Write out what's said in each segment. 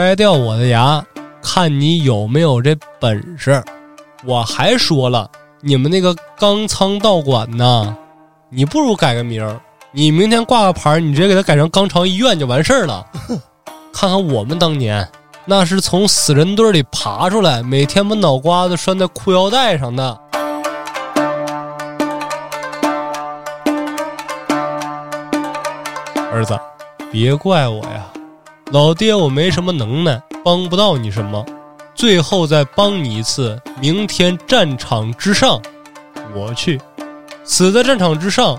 掰掉我的牙，看你有没有这本事。我还说了，你们那个钢仓道馆呢，你不如改个名儿，你明天挂个牌儿，你直接给它改成肛肠医院就完事儿了。看看我们当年，那是从死人堆里爬出来，每天把脑瓜子拴在裤腰带上的。儿子，别怪我呀，老爹我没什么能耐，帮不到你什么。最后再帮你一次，明天战场之上，我去，死在战场之上，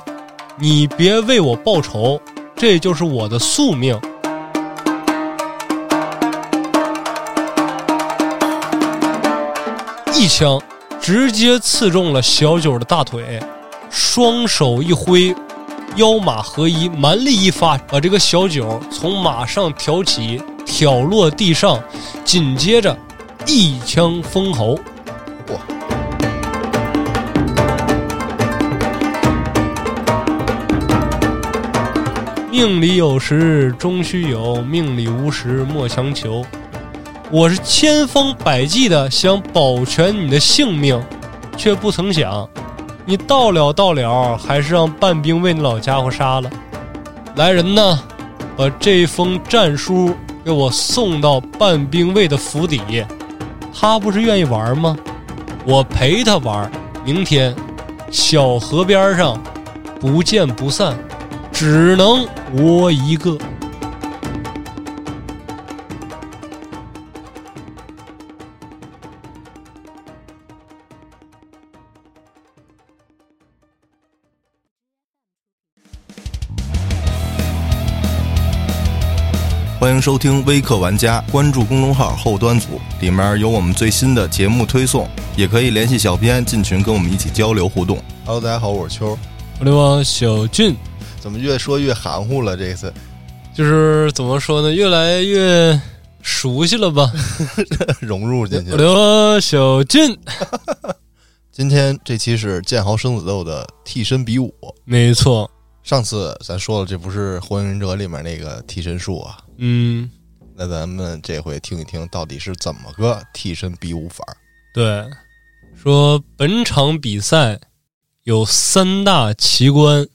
你别为我报仇，这就是我的宿命。一枪直接刺中了小九的大腿，双手一挥，腰马合一，蛮力一发，把这个小九从马上挑起，挑落地上，紧接着一枪封喉。哇！命里有时终须有，命里无时莫强求。我是千方百计的想保全你的性命，却不曾想，你到了到了，还是让半兵卫那老家伙杀了。来人呐，把这封战书给我送到半兵卫的府邸。他不是愿意玩吗？我陪他玩。明天，小河边上，不见不散，只能我一个。欢迎收听微客玩家，关注公众号后端组，里面有我们最新的节目推送，也可以联系小编进群跟我们一起交流互动。Hello，大家好，我是秋。我的王小俊，怎么越说越含糊了？这次就是怎么说呢？越来越熟悉了吧？融入进去我。的王小俊，今天这期是剑豪生死斗的替身比武。没错，上次咱说了，这不是《火影忍者》里面那个替身术啊。嗯，那咱们这回听一听，到底是怎么个替身比武法？对，说本场比赛有三大奇观，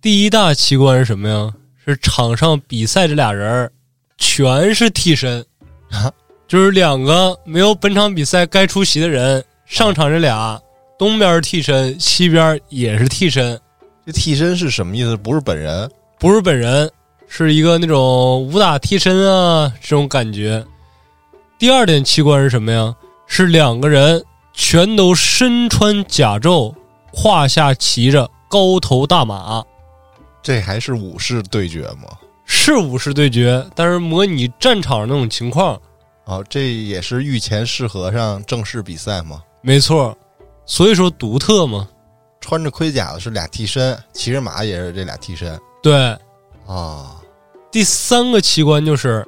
第一大奇观是什么呀？是场上比赛这俩人儿全是替身啊，就是两个没有本场比赛该出席的人上场，这俩东边是替身，西边也是替身，这替身是什么意思？不是本人？不是本人，是一个那种武打替身啊这种感觉。第二点奇观是什么呀？是两个人全都身穿甲胄，胯下骑着高头大马，这还是武士对决吗？是武士对决，但是模拟战场那种情况，哦，这也是御前试和上正式比赛吗？没错。所以说独特嘛，穿着盔甲的是俩替身，骑着马也是这俩替身对。啊。第三个奇观就是，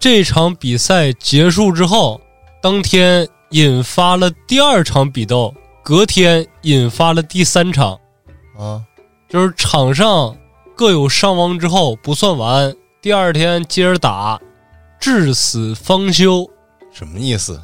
这场比赛结束之后，当天引发了第二场比斗，隔天引发了第三场，啊，就是场上各有伤亡之后不算完，第二天接着打，至死方休。什么意思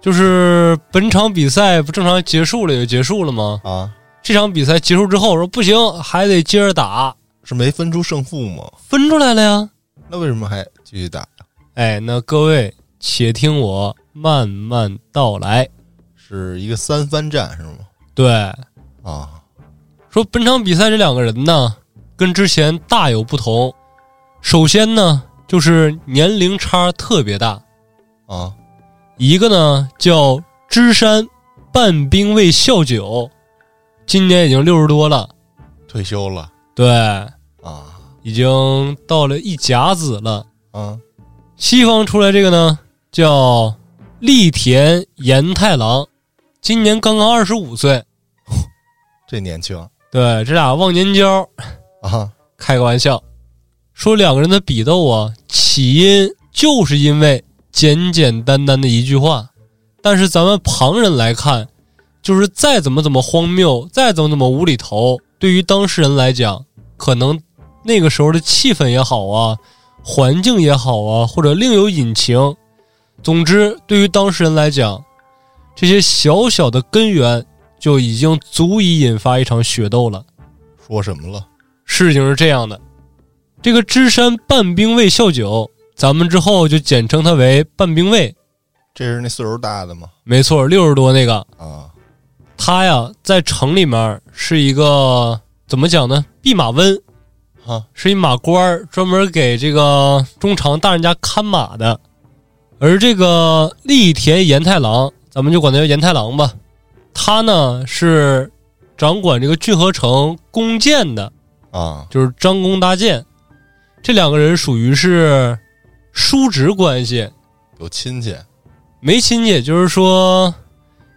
就是本场比赛不正常结束了也就结束了吗？啊？这场比赛结束之后说不行，还得接着打，是没分出胜负吗？分出来了呀。那为什么还继续打呀？哎，那各位且听我慢慢道来。是一个三番战是吗？对，啊，说本场比赛这两个人呢，跟之前大有不同。首先呢，就是年龄差特别大，啊，一个呢叫芝山半兵卫孝久，今年已经六十多了，退休了。对，啊。已经到了一甲子了。啊，西方出来这个呢，叫栗田严太郎，今年刚刚二十五岁。这年轻。对，这俩忘年交，啊，开个玩笑，说两个人的比斗啊，起因就是因为简简单单的一句话，但是咱们旁人来看，就是再怎么怎么荒谬，再怎么怎么无厘头，对于当事人来讲，可能那个时候的气氛也好啊，环境也好啊，或者另有隐情。总之，对于当事人来讲，这些小小的根源就已经足以引发一场血斗了。说什么了？事情是这样的，这个芝山半兵卫孝久，咱们之后就简称他为半兵卫。这是那岁数大的吗？没错，六十多那个啊，他呀，在城里面是一个怎么讲呢？弼马温，啊，是一马官儿，专门给这个中长大人家看马的。而这个栗田严太郎，咱们就管他叫严太郎吧。他呢是掌管这个骏河城弓箭的，啊，就是张弓搭箭。这两个人属于是叔侄关系，有亲戚。没亲戚，就是说，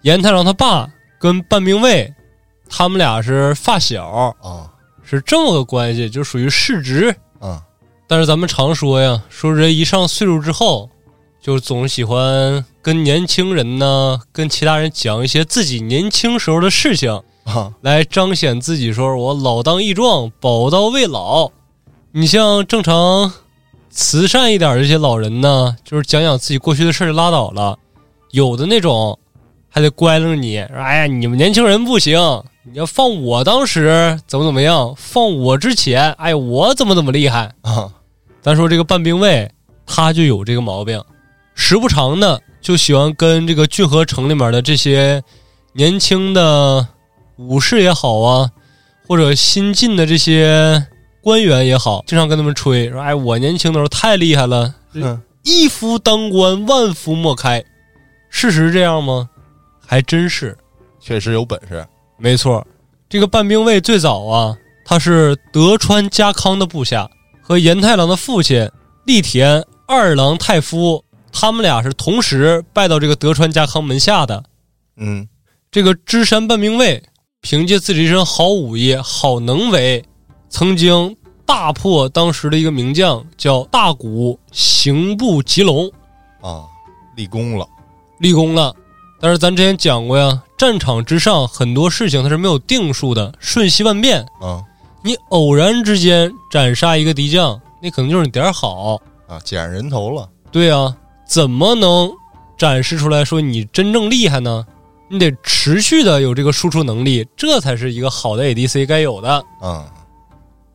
严太郎他爸跟半兵卫，他们俩是发小啊，是这么个关系，就属于世侄啊。但是咱们常说呀，说人一上岁数之后，就总喜欢跟年轻人呢，跟其他人讲一些自己年轻时候的事情啊，来彰显自己，说我老当益壮，宝刀未老。你像正常。慈善一点这些老人呢，就是讲讲自己过去的事就拉倒了。有的那种还得乖着你，说：“哎呀，你们年轻人不行，你要放我当时怎么怎么样，放我之前，哎，我怎么怎么厉害啊？”咱说这个半兵卫，他就有这个毛病，时不常的就喜欢跟这个骏河城里面的这些年轻的武士也好啊，或者新进的这些。官员也好，经常跟他们吹说：“哎，我年轻的时候太厉害了，一夫当关，万夫莫开。”事实这样吗？还真是，确实有本事。没错，这个半兵卫最早啊，他是德川家康的部下，和岩太郎的父亲立田二郎太夫，他们俩是同时拜到这个德川家康门下的。嗯，这个芝山半兵卫凭借自己一身好武艺、好能为。曾经大破当时的一个名将，叫大谷刑部吉龙，啊，立功了，立功了。但是咱之前讲过呀，战场之上很多事情它是没有定数的，瞬息万变啊。你偶然之间斩杀一个敌将，那可能就是你点好啊，捡人头了。对啊，怎么能展示出来说你真正厉害呢？你得持续的有这个输出能力，这才是一个好的 ADC 该有的啊。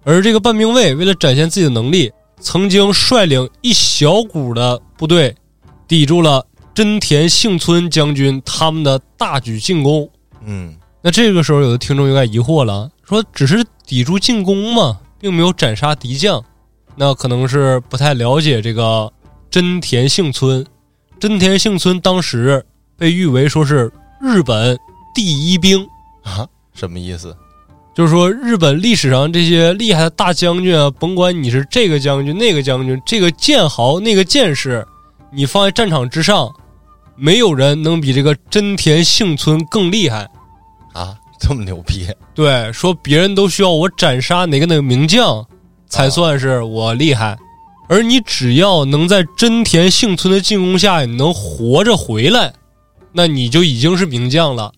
而这个半兵卫为了展现自己的能力，曾经率领一小股的部队，抵住了真田幸村将军他们的大举进攻。嗯，那这个时候有的听众有点疑惑了，说只是抵住进攻嘛，并没有斩杀敌将，那可能是不太了解这个真田幸村。真田幸村当时被誉为说是日本第一兵啊，什么意思？就是说，日本历史上这些厉害的大将军啊，甭管你是这个将军、那个将军、这个剑豪、那个剑士，你放在战场之上，没有人能比这个真田幸村更厉害啊！这么牛逼？对，说别人都需要我斩杀哪个哪个名将，才算是我厉害，而你只要能在真田幸村的进攻下你能活着回来，那你就已经是名将了。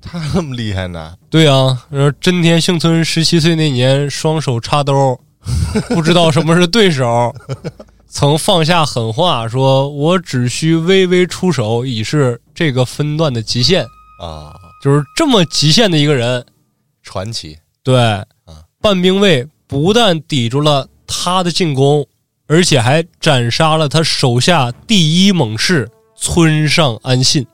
他那么厉害呢？对啊，真田幸村十七岁那年，双手插兜，不知道什么是对手，曾放下狠话，说我只需微微出手，已是这个分段的极限啊！就是这么极限的一个人，传奇。对，啊半兵卫不但抵住了他的进攻，而且还斩杀了他手下第一猛士村上安信，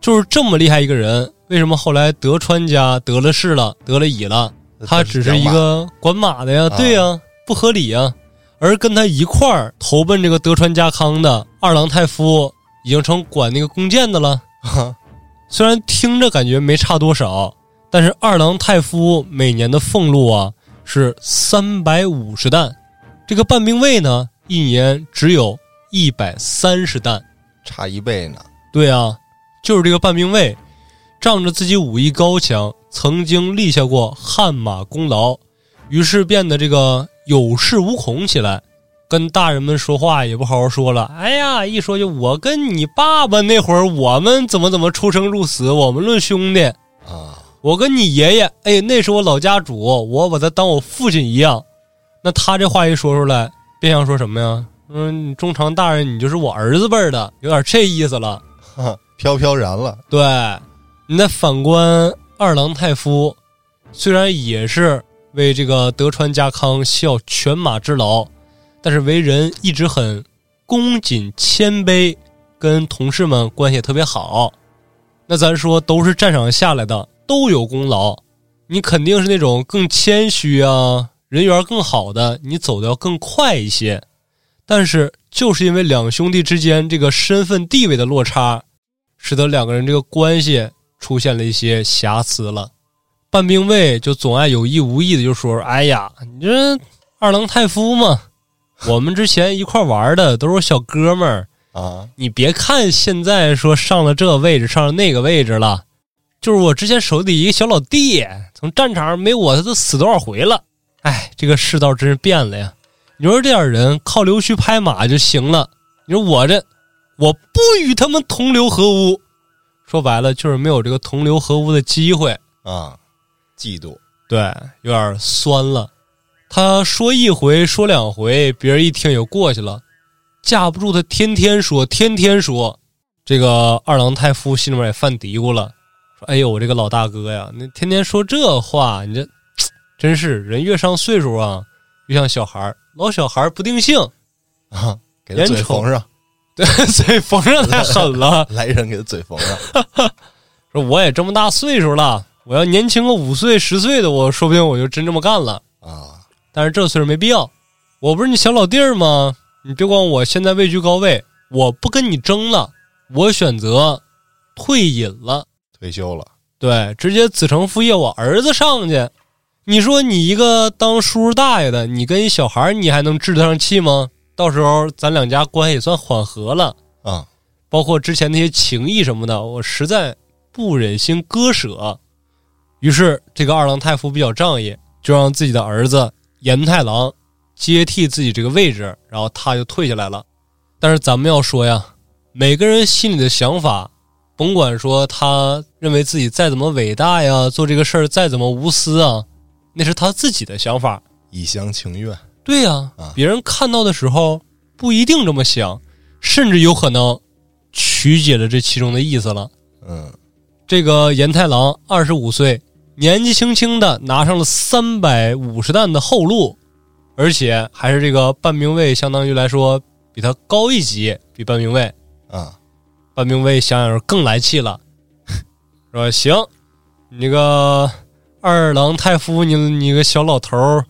就是这么厉害一个人。为什么后来德川家得了势了，得了乙了？他只是一个管马的呀，对呀，不合理呀。而跟他一块儿投奔这个德川家康的二郎太夫，已经成管那个弓箭的了。虽然听着感觉没差多少，但是二郎太夫每年的俸禄啊是三百五十担，这个半兵卫呢一年只有一百三十担，差一倍呢。对啊，就是这个半兵卫。仗着自己武艺高强，曾经立下过汗马功劳，于是变得这个有恃无恐起来，跟大人们说话也不好好说了。哎呀，一说就我跟你爸爸那会儿，我们怎么怎么出生入死，我们论兄弟啊。我跟你爷爷，哎，那是我老家主，我把他当我父亲一样。那他这话一说出来，变相说什么呀？嗯，中常大人，你就是我儿子辈儿的，有点这意思了。飘飘然了。对，你再反观二郎太夫，虽然也是为这个德川家康效犬马之劳，但是为人一直很恭谨谦卑，跟同事们关系也特别好。那咱说都是战场下来的，都有功劳，你肯定是那种更谦虚啊，人缘更好的，你走的要更快一些。但是就是因为两兄弟之间这个身份地位的落差。使得两个人这个关系出现了一些瑕疵了，半兵卫就总爱有意无意的就说：“哎呀，你这二郎太夫嘛，我们之前一块玩的都是小哥们儿啊，你别看现在说上了这个位置，上了那个位置了，就是我之前手底一个小老弟，从战场上没我他都死多少回了。哎，这个世道真是变了呀！你说这点人靠溜须拍马就行了，你说我这。”我不与他们同流合污，说白了就是没有这个同流合污的机会啊，嫉妒，对，有点酸了。他说一回说两回，别人一听也就过去了。架不住他天天说，天天说，这个二郎太夫心里面也犯嘀咕了，说：“哎呦，我这个老大哥呀，你天天说这话，你这真是人越上岁数啊，越像小孩老小孩不定性啊，给他嘴缝上。”对，嘴缝上太狠了，来人给他嘴缝上。说我也这么大岁数了，我要年轻个五岁十岁的，我说不定我就真这么干了啊。但是这岁数没必要，我不是你小老弟儿吗？你别管我现在位居高位，我不跟你争了，我选择退隐了，退休了。对，直接子承父业，我儿子上去。你说你一个当叔叔大爷的，你跟一小孩，你还能置得上气吗？到时候咱两家关系也算缓和了啊，包括之前那些情谊什么的，我实在不忍心割舍。于是这个二郎太夫比较仗义，就让自己的儿子严太郎接替自己这个位置，然后他就退下来了。但是咱们要说呀，每个人心里的想法，甭管说他认为自己再怎么伟大呀，做这个事儿再怎么无私啊，那是他自己的想法，一厢情愿。对呀，别人看到的时候不一定这么想，甚至有可能曲解了这其中的意思了。嗯，这个严太郎二十五岁，年纪轻轻的拿上了三百五十担的后路，而且还是这个半兵卫，相当于来说比他高一级，比半兵卫啊。半兵卫想想更来气了，说：“行，你个二郎太夫，你你个小老头儿。”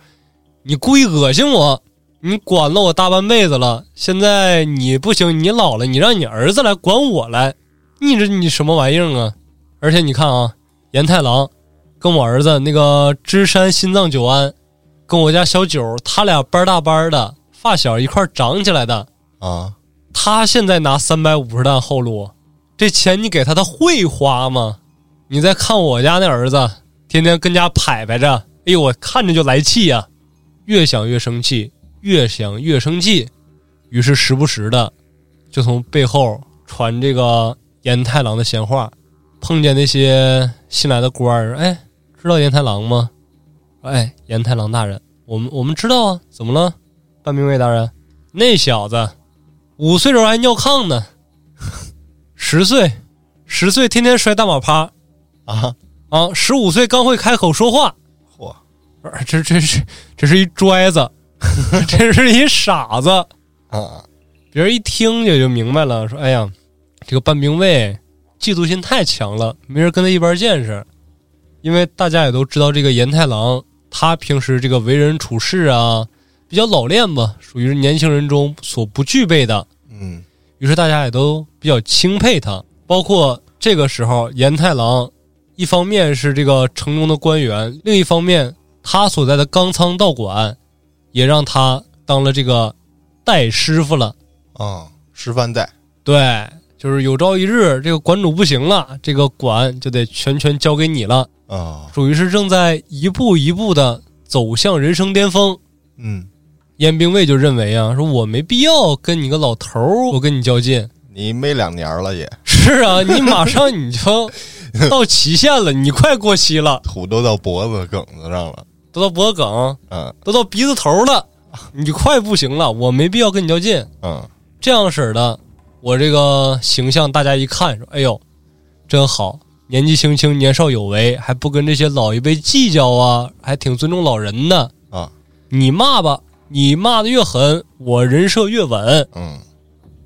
你故意恶心我，你管了我大半辈子了，现在你不行，你老了，你让你儿子来管我来，你这你什么玩意儿啊？而且你看啊，严太郎跟我儿子那个芝山心脏久安，跟我家小九，他俩班大班的发小一块长起来的啊。他现在拿三百五十担后路，这钱你给他，他会花吗？你再看我家那儿子，天天跟家排排着，哎呦，我看着就来气呀。越想越生气，越想越生气，于是时不时的就从背后传这个严太郎的闲话。碰见那些新来的官儿，哎，知道岩太郎吗？哎，岩太郎大人，我们我们知道啊，怎么了？半兵卫大人，那小子五岁时候还尿炕呢，十岁，十岁天天摔大马趴，啊啊，十五岁刚会开口说话。嚯这这是这是一拽子，这是一傻子啊！别人一听也就明白了，说：“哎呀，这个半兵卫嫉妒心太强了，没人跟他一般见识。”因为大家也都知道，这个严太郎他平时这个为人处事啊，比较老练吧，属于是年轻人中所不具备的。嗯，于是大家也都比较钦佩他。包括这个时候，严太郎一方面是这个城中的官员，另一方面。他所在的冈仓道馆，也让他当了这个代师傅了啊，师范代。对，就是有朝一日这个馆主不行了，这个馆就得全权交给你了啊。属于是正在一步一步的走向人生巅峰。嗯，燕兵卫就认为啊，说我没必要跟你个老头儿，我跟你较劲。你没两年了也是啊，你马上你就到期限了，你快过期了，土都到脖子梗子上了。都到脖子梗，嗯，都到鼻子头了你快不行了，我没必要跟你较劲。嗯，这样式的，我这个形象大家一看说，哎呦，真好，年纪轻轻，年少有为，还不跟这些老一辈计较啊，还挺尊重老人的啊。你骂吧，你骂的越狠，我人设越稳。嗯，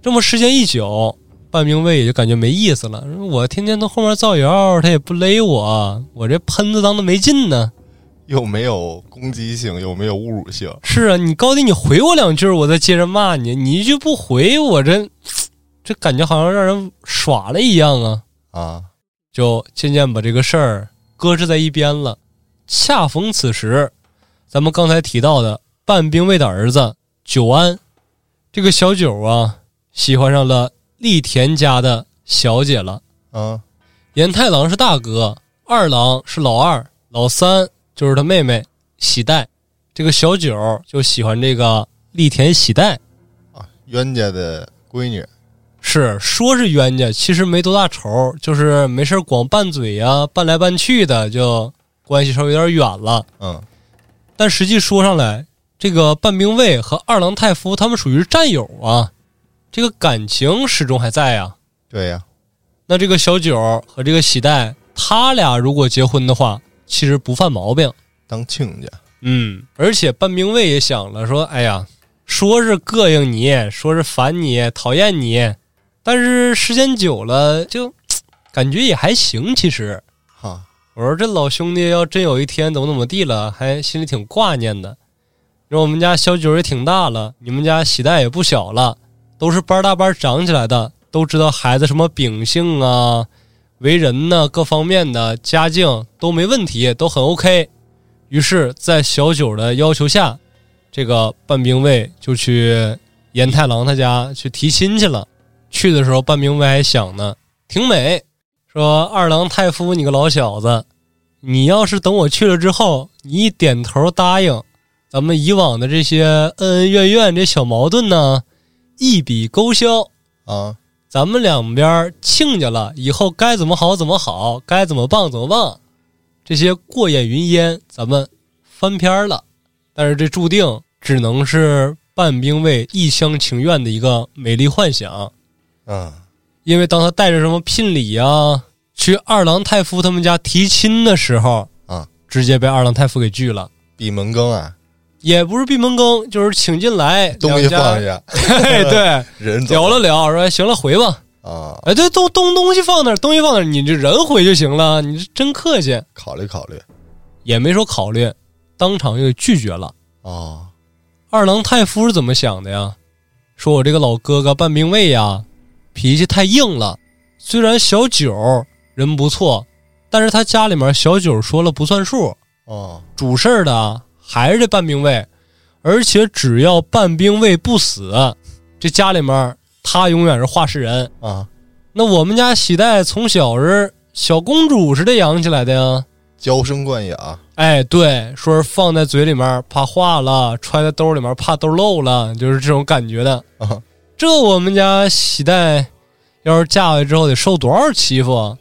这么时间一久。半兵卫也就感觉没意思了。我天天从后面造谣，他也不勒我，我这喷子当的没劲呢。又没有攻击性，又没有侮辱性。是啊，你高低你回我两句，我再接着骂你。你一句不回我，这这感觉好像让人耍了一样啊！啊，就渐渐把这个事儿搁置在一边了。恰逢此时，咱们刚才提到的半兵卫的儿子九安，这个小九啊，喜欢上了。栗田家的小姐了，嗯，严太郎是大哥，二郎是老二，老三就是他妹妹喜代。这个小九就喜欢这个栗田喜代啊，冤家的闺女，是说是冤家，其实没多大仇，就是没事光拌嘴呀，拌来拌去的，就关系稍微有点远了。嗯，但实际说上来，这个半兵卫和二郎太夫他们属于战友啊。这个感情始终还在呀，对呀。那这个小九和这个喜代，他俩如果结婚的话，其实不犯毛病，当亲家。嗯，而且半兵卫也想了，说：“哎呀，说是膈应你，说是烦你，讨厌你，但是时间久了，就感觉也还行。其实，哈，我说这老兄弟要真有一天怎么怎么地了，还心里挺挂念的。说我们家小九也挺大了，你们家喜蛋也不小了。”都是班大班长起来的，都知道孩子什么秉性啊、为人呢，各方面的家境都没问题，都很 OK。于是，在小九的要求下，这个半兵卫就去严太郎他家去提亲去了。去的时候，半兵卫还想呢，挺美，说二郎太夫，你个老小子，你要是等我去了之后，你一点头答应，咱们以往的这些恩恩怨怨、这小矛盾呢。一笔勾销啊！咱们两边亲家了，以后该怎么好怎么好，该怎么棒怎么棒。这些过眼云烟，咱们翻篇了。但是这注定只能是半兵卫一厢情愿的一个美丽幻想。嗯，因为当他带着什么聘礼啊，去二郎太夫他们家提亲的时候，啊，直接被二郎太夫给拒了。闭门羹啊！也不是闭门羹，就是请进来，东西放下，对，人聊了聊，说行了，回吧。啊，哎，对，东东东西放那儿，东西放那儿，你这人回就行了。你这真客气，考虑考虑，也没说考虑，当场就拒绝了。啊，二郎太夫是怎么想的呀？说我这个老哥哥半兵卫呀，脾气太硬了。虽然小九人不错，但是他家里面小九说了不算数。哦，主事儿的。还是这半兵卫，而且只要半兵卫不死，这家里面他永远是话事人啊。那我们家喜代从小是小公主似的养起来的呀，娇生惯养。哎，对，说是放在嘴里面怕化了，揣在兜里面怕兜漏了，就是这种感觉的。啊，这我们家喜代要是嫁回去之后得受多少欺负啊？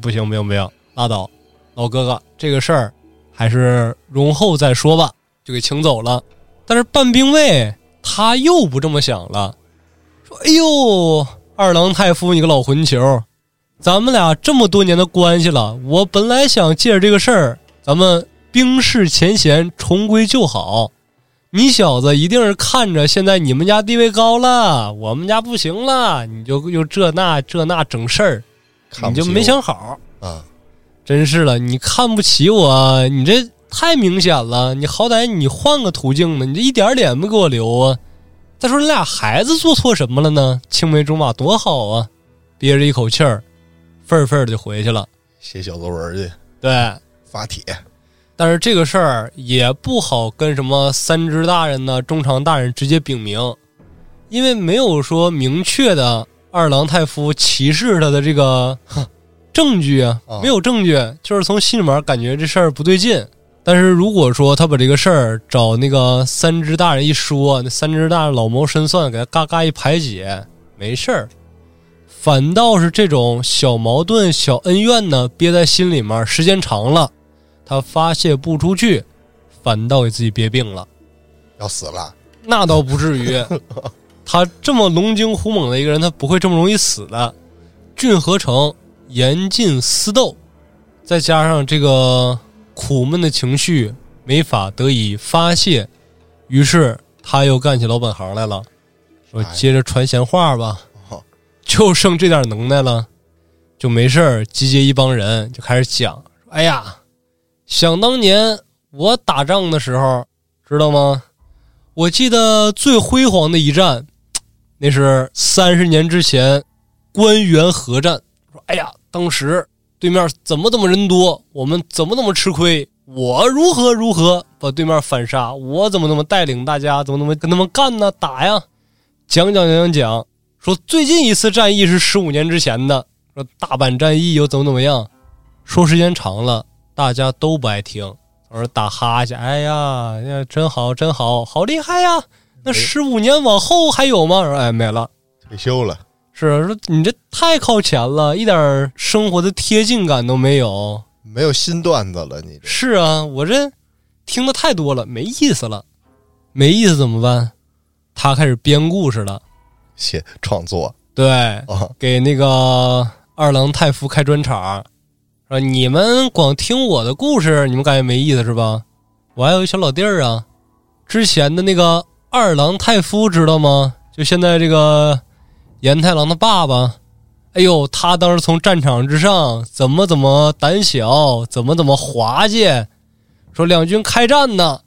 不行，不行，不行，拉倒，老哥哥，这个事儿。还是容后再说吧，就给请走了。但是半兵卫他又不这么想了，说：“哎呦，二郎太夫，你个老混球，咱们俩这么多年的关系了，我本来想借着这个事儿，咱们冰释前嫌，重归旧好。你小子一定是看着现在你们家地位高了，我们家不行了，你就又这那这那整事儿，你就没想好啊。”真是了，你看不起我，你这太明显了。你好歹你换个途径呢，你这一点脸不给我留啊！再说你俩孩子做错什么了呢？青梅竹马多好啊！憋着一口气儿，愤愤的就回去了，写小作文去。对，发帖。但是这个事儿也不好跟什么三只大人呢、中长大人直接禀明，因为没有说明确的二郎太夫歧视他的这个。证据啊，没有证据，就是从心里面感觉这事儿不对劲。但是如果说他把这个事儿找那个三只大人一说，那三只大人老谋深算，给他嘎嘎一排解，没事儿。反倒是这种小矛盾、小恩怨呢，憋在心里面，时间长了，他发泄不出去，反倒给自己憋病了，要死了。那倒不至于。他这么龙精虎猛的一个人，他不会这么容易死的。郡河城严禁私斗，再加上这个苦闷的情绪没法得以发泄，于是他又干起老本行来了。说接着传闲话吧，就剩这点能耐了，就没事儿集结一帮人就开始讲。哎呀，想当年我打仗的时候，知道吗？我记得最辉煌的一战，那是三十年之前关原合战。说，哎呀，当时对面怎么怎么人多，我们怎么怎么吃亏，我如何如何把对面反杀，我怎么怎么带领大家，怎么怎么跟他们干呢？打呀！讲讲讲讲讲，说最近一次战役是十五年之前的，说大阪战役又怎么怎么样？说时间长了，大家都不爱听，我说打哈欠。哎呀，呀，真好，真好，好厉害呀！那十五年往后还有吗？说哎，没了，退休了。是说你这太靠前了，一点生活的贴近感都没有，没有新段子了。你是啊，我这听的太多了，没意思了，没意思怎么办？他开始编故事了，写创作，对，给那个二郎太夫开专场，说你们光听我的故事，你们感觉没意思是吧？我还有一小老弟儿啊，之前的那个二郎太夫知道吗？就现在这个严太郎的爸爸，哎呦，他当时从战场之上怎么怎么胆小，怎么怎么滑稽，说两军开战呢。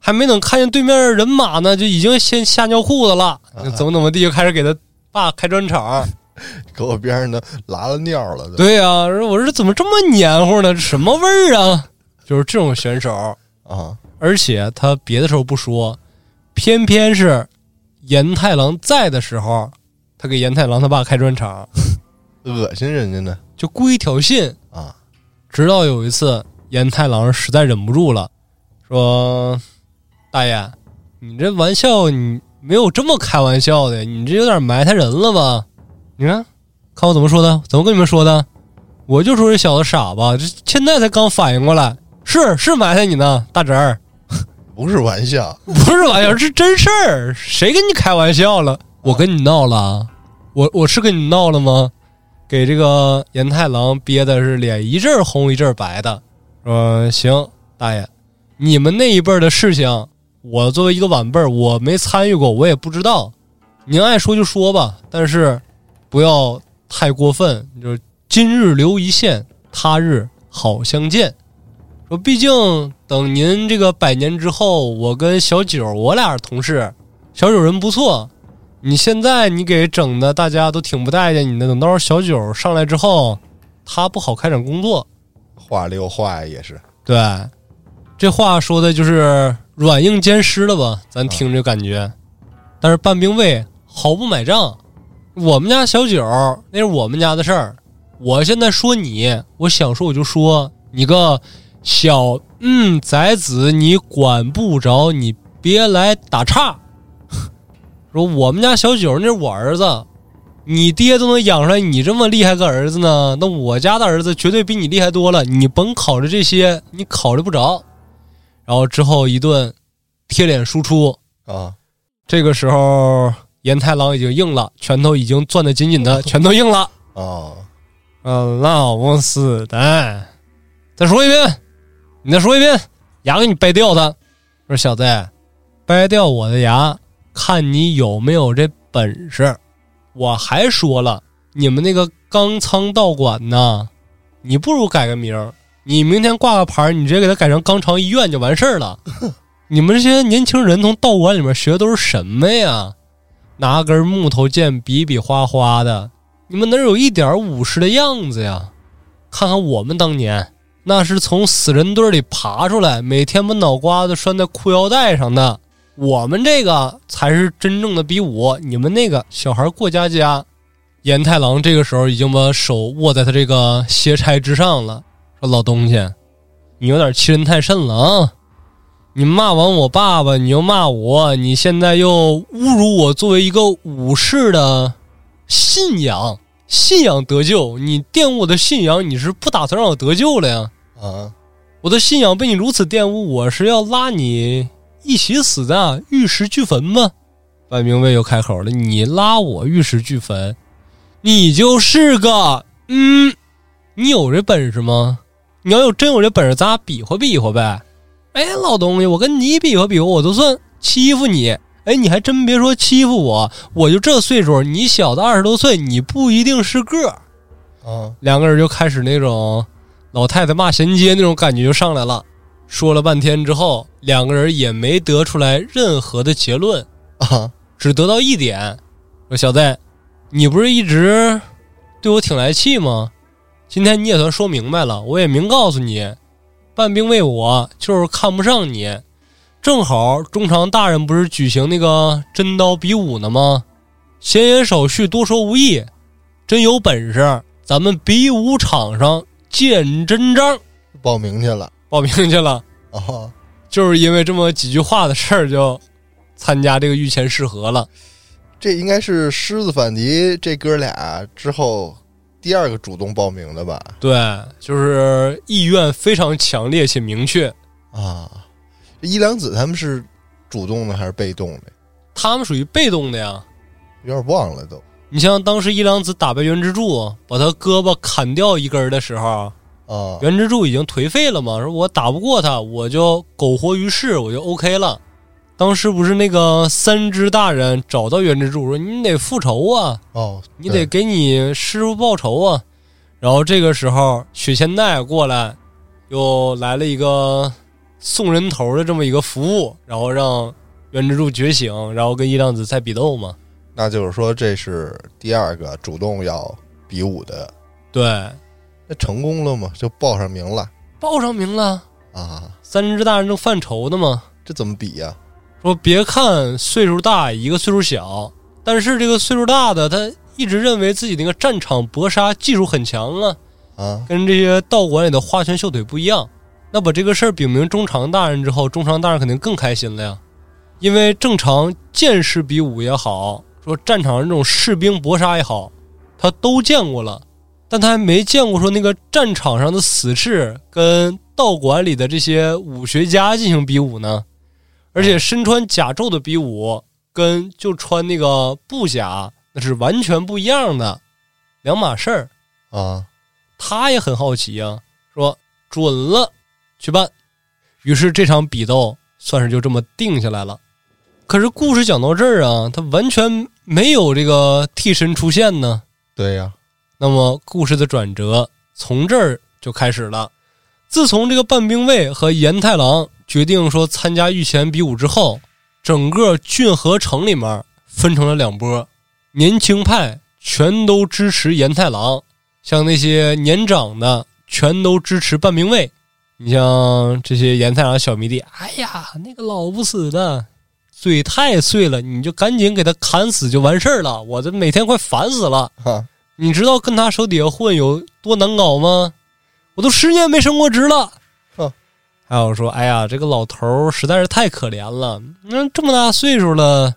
还没等看见对面人马呢，就已经先吓尿裤子了。怎么怎么地，就开始给他爸开专场，给我边上的拉了尿了。对呀，我说怎么这么黏糊呢？什么味儿啊？就是这种选手啊！而且他别的时候不说，偏偏是严太郎在的时候，他给严太郎他爸开专场，恶心人家呢，就故意挑衅啊！直到有一次，严太郎实在忍不住了，说。大爷，你这玩笑你没有这么开玩笑的，你这有点埋汰人了吧？你看，看我怎么说的？怎么跟你们说的？我就说这小子傻吧，这现在才刚反应过来，是是埋汰你呢，大侄儿，不是玩笑，不是玩笑，是真事儿。谁跟你开玩笑了？我跟你闹了？我我是跟你闹了吗？给这个严太郎憋的是脸一阵红一阵白的。说行，大爷，你们那一辈的事情。我作为一个晚辈儿，我没参与过，我也不知道。您爱说就说吧，但是不要太过分。就是今日留一线，他日好相见。说，毕竟等您这个百年之后，我跟小九我俩是同事，小九人不错。你现在你给整的大家都挺不待见你的，等到时候小九上来之后，他不好开展工作。话里有话也是对，这话说的就是。软硬兼施了吧？咱听着感觉，但是半兵卫毫不买账。我们家小九那是我们家的事儿，我现在说你，我想说我就说，你个小嗯崽子，你管不着，你别来打岔。说我们家小九那是我儿子，你爹都能养出来你这么厉害个儿子呢，那我家的儿子绝对比你厉害多了。你甭考虑这些，你考虑不着。然后之后一顿贴脸输出啊，这个时候严太郎已经硬了，拳头已经攥得紧紧的，拳头硬了啊！嗯，老不死的！再说一遍，你再说一遍，牙给你掰掉！他说：“小子，掰掉我的牙，看你有没有这本事！”我还说了，你们那个钢仓道馆呢，你不如改个名。你明天挂个牌，你直接给他改成肛肠医院就完事儿了。你们这些年轻人从道馆里面学的都是什么呀？拿根木头剑比比划划的，你们哪有一点武士的样子呀？看看我们当年，那是从死人堆里爬出来，每天把脑瓜子拴在裤腰带上的。我们这个才是真正的比武，你们那个小孩过家家。严太郎这个时候已经把手握在他这个斜钗之上了。说老东西，你有点欺人太甚了啊！你骂完我爸爸，你又骂我，你现在又侮辱我作为一个武士的信仰，信仰得救，你玷污我的信仰，你是不打算让我得救了呀？啊！我的信仰被你如此玷污，我是要拉你一起死的，玉石俱焚吗？白明卫又开口了：“你拉我玉石俱焚，你就是个……嗯，你有这本事吗？你要有真有这本事，咱俩比划比划呗。哎，老东西，我跟你比划比划，我都算欺负你。哎，你还真别说欺负我，我就这岁数，你小子二十多岁，你不一定是个。嗯，两个人就开始那种老太太骂衔接那种感觉就上来了。说了半天之后，两个人也没得出来任何的结论啊。”只得到一点，说小子，你不是一直对我挺来气吗？今天你也算说明白了，我也明告诉你，半兵卫我就是看不上你。正好中常大人不是举行那个真刀比武呢吗？闲言少叙，多说无益。真有本事，咱们比武场上见真章。报名去了，报名去了。哦，就是因为这么几句话的事儿就。参加这个御前试合了，这应该是狮子反敌这哥俩之后第二个主动报名的吧？对，就是意愿非常强烈且明确啊。一良子他们是主动的还是被动的？他们属于被动的呀，有点忘了都。你像当时一良子打败原之柱，把他胳膊砍掉一根的时候啊，原之柱已经颓废了嘛，说我打不过他，我就苟活于世，我就 OK 了。当时不是那个三只大人找到袁之柱说：“你得复仇啊！哦，你得给你师傅报仇啊！”然后这个时候雪千代过来，又来了一个送人头的这么一个服务，然后让袁之柱觉醒，然后跟伊良子再比斗嘛。那就是说，这是第二个主动要比武的。对，那成功了吗？就报上名了？报上名了啊！三只大人正犯愁呢嘛，这怎么比呀？说别看岁数大，一个岁数小，但是这个岁数大的他一直认为自己那个战场搏杀技术很强啊，啊，跟这些道馆里的花拳绣腿不一样。那把这个事儿禀明中常大人之后，中常大人肯定更开心了呀，因为正常剑士比武也好，说战场上这种士兵搏杀也好，他都见过了，但他还没见过说那个战场上的死士跟道馆里的这些武学家进行比武呢。而且身穿甲胄的比武，跟就穿那个布甲那是完全不一样的两码事儿啊！他也很好奇啊，说准了，去办。于是这场比斗算是就这么定下来了。可是故事讲到这儿啊，他完全没有这个替身出现呢。对呀，那么故事的转折从这儿就开始了。自从这个半兵卫和严太郎。决定说参加御前比武之后，整个郡河城里面分成了两波，年轻派全都支持严太郎，像那些年长的全都支持半兵卫。你像这些严太郎小迷弟，哎呀，那个老不死的，嘴太碎了，你就赶紧给他砍死就完事儿了。我这每天快烦死了，你知道跟他手底下混有多难搞吗？我都十年没升过职了。还有说，哎呀，这个老头实在是太可怜了。那这么大岁数了，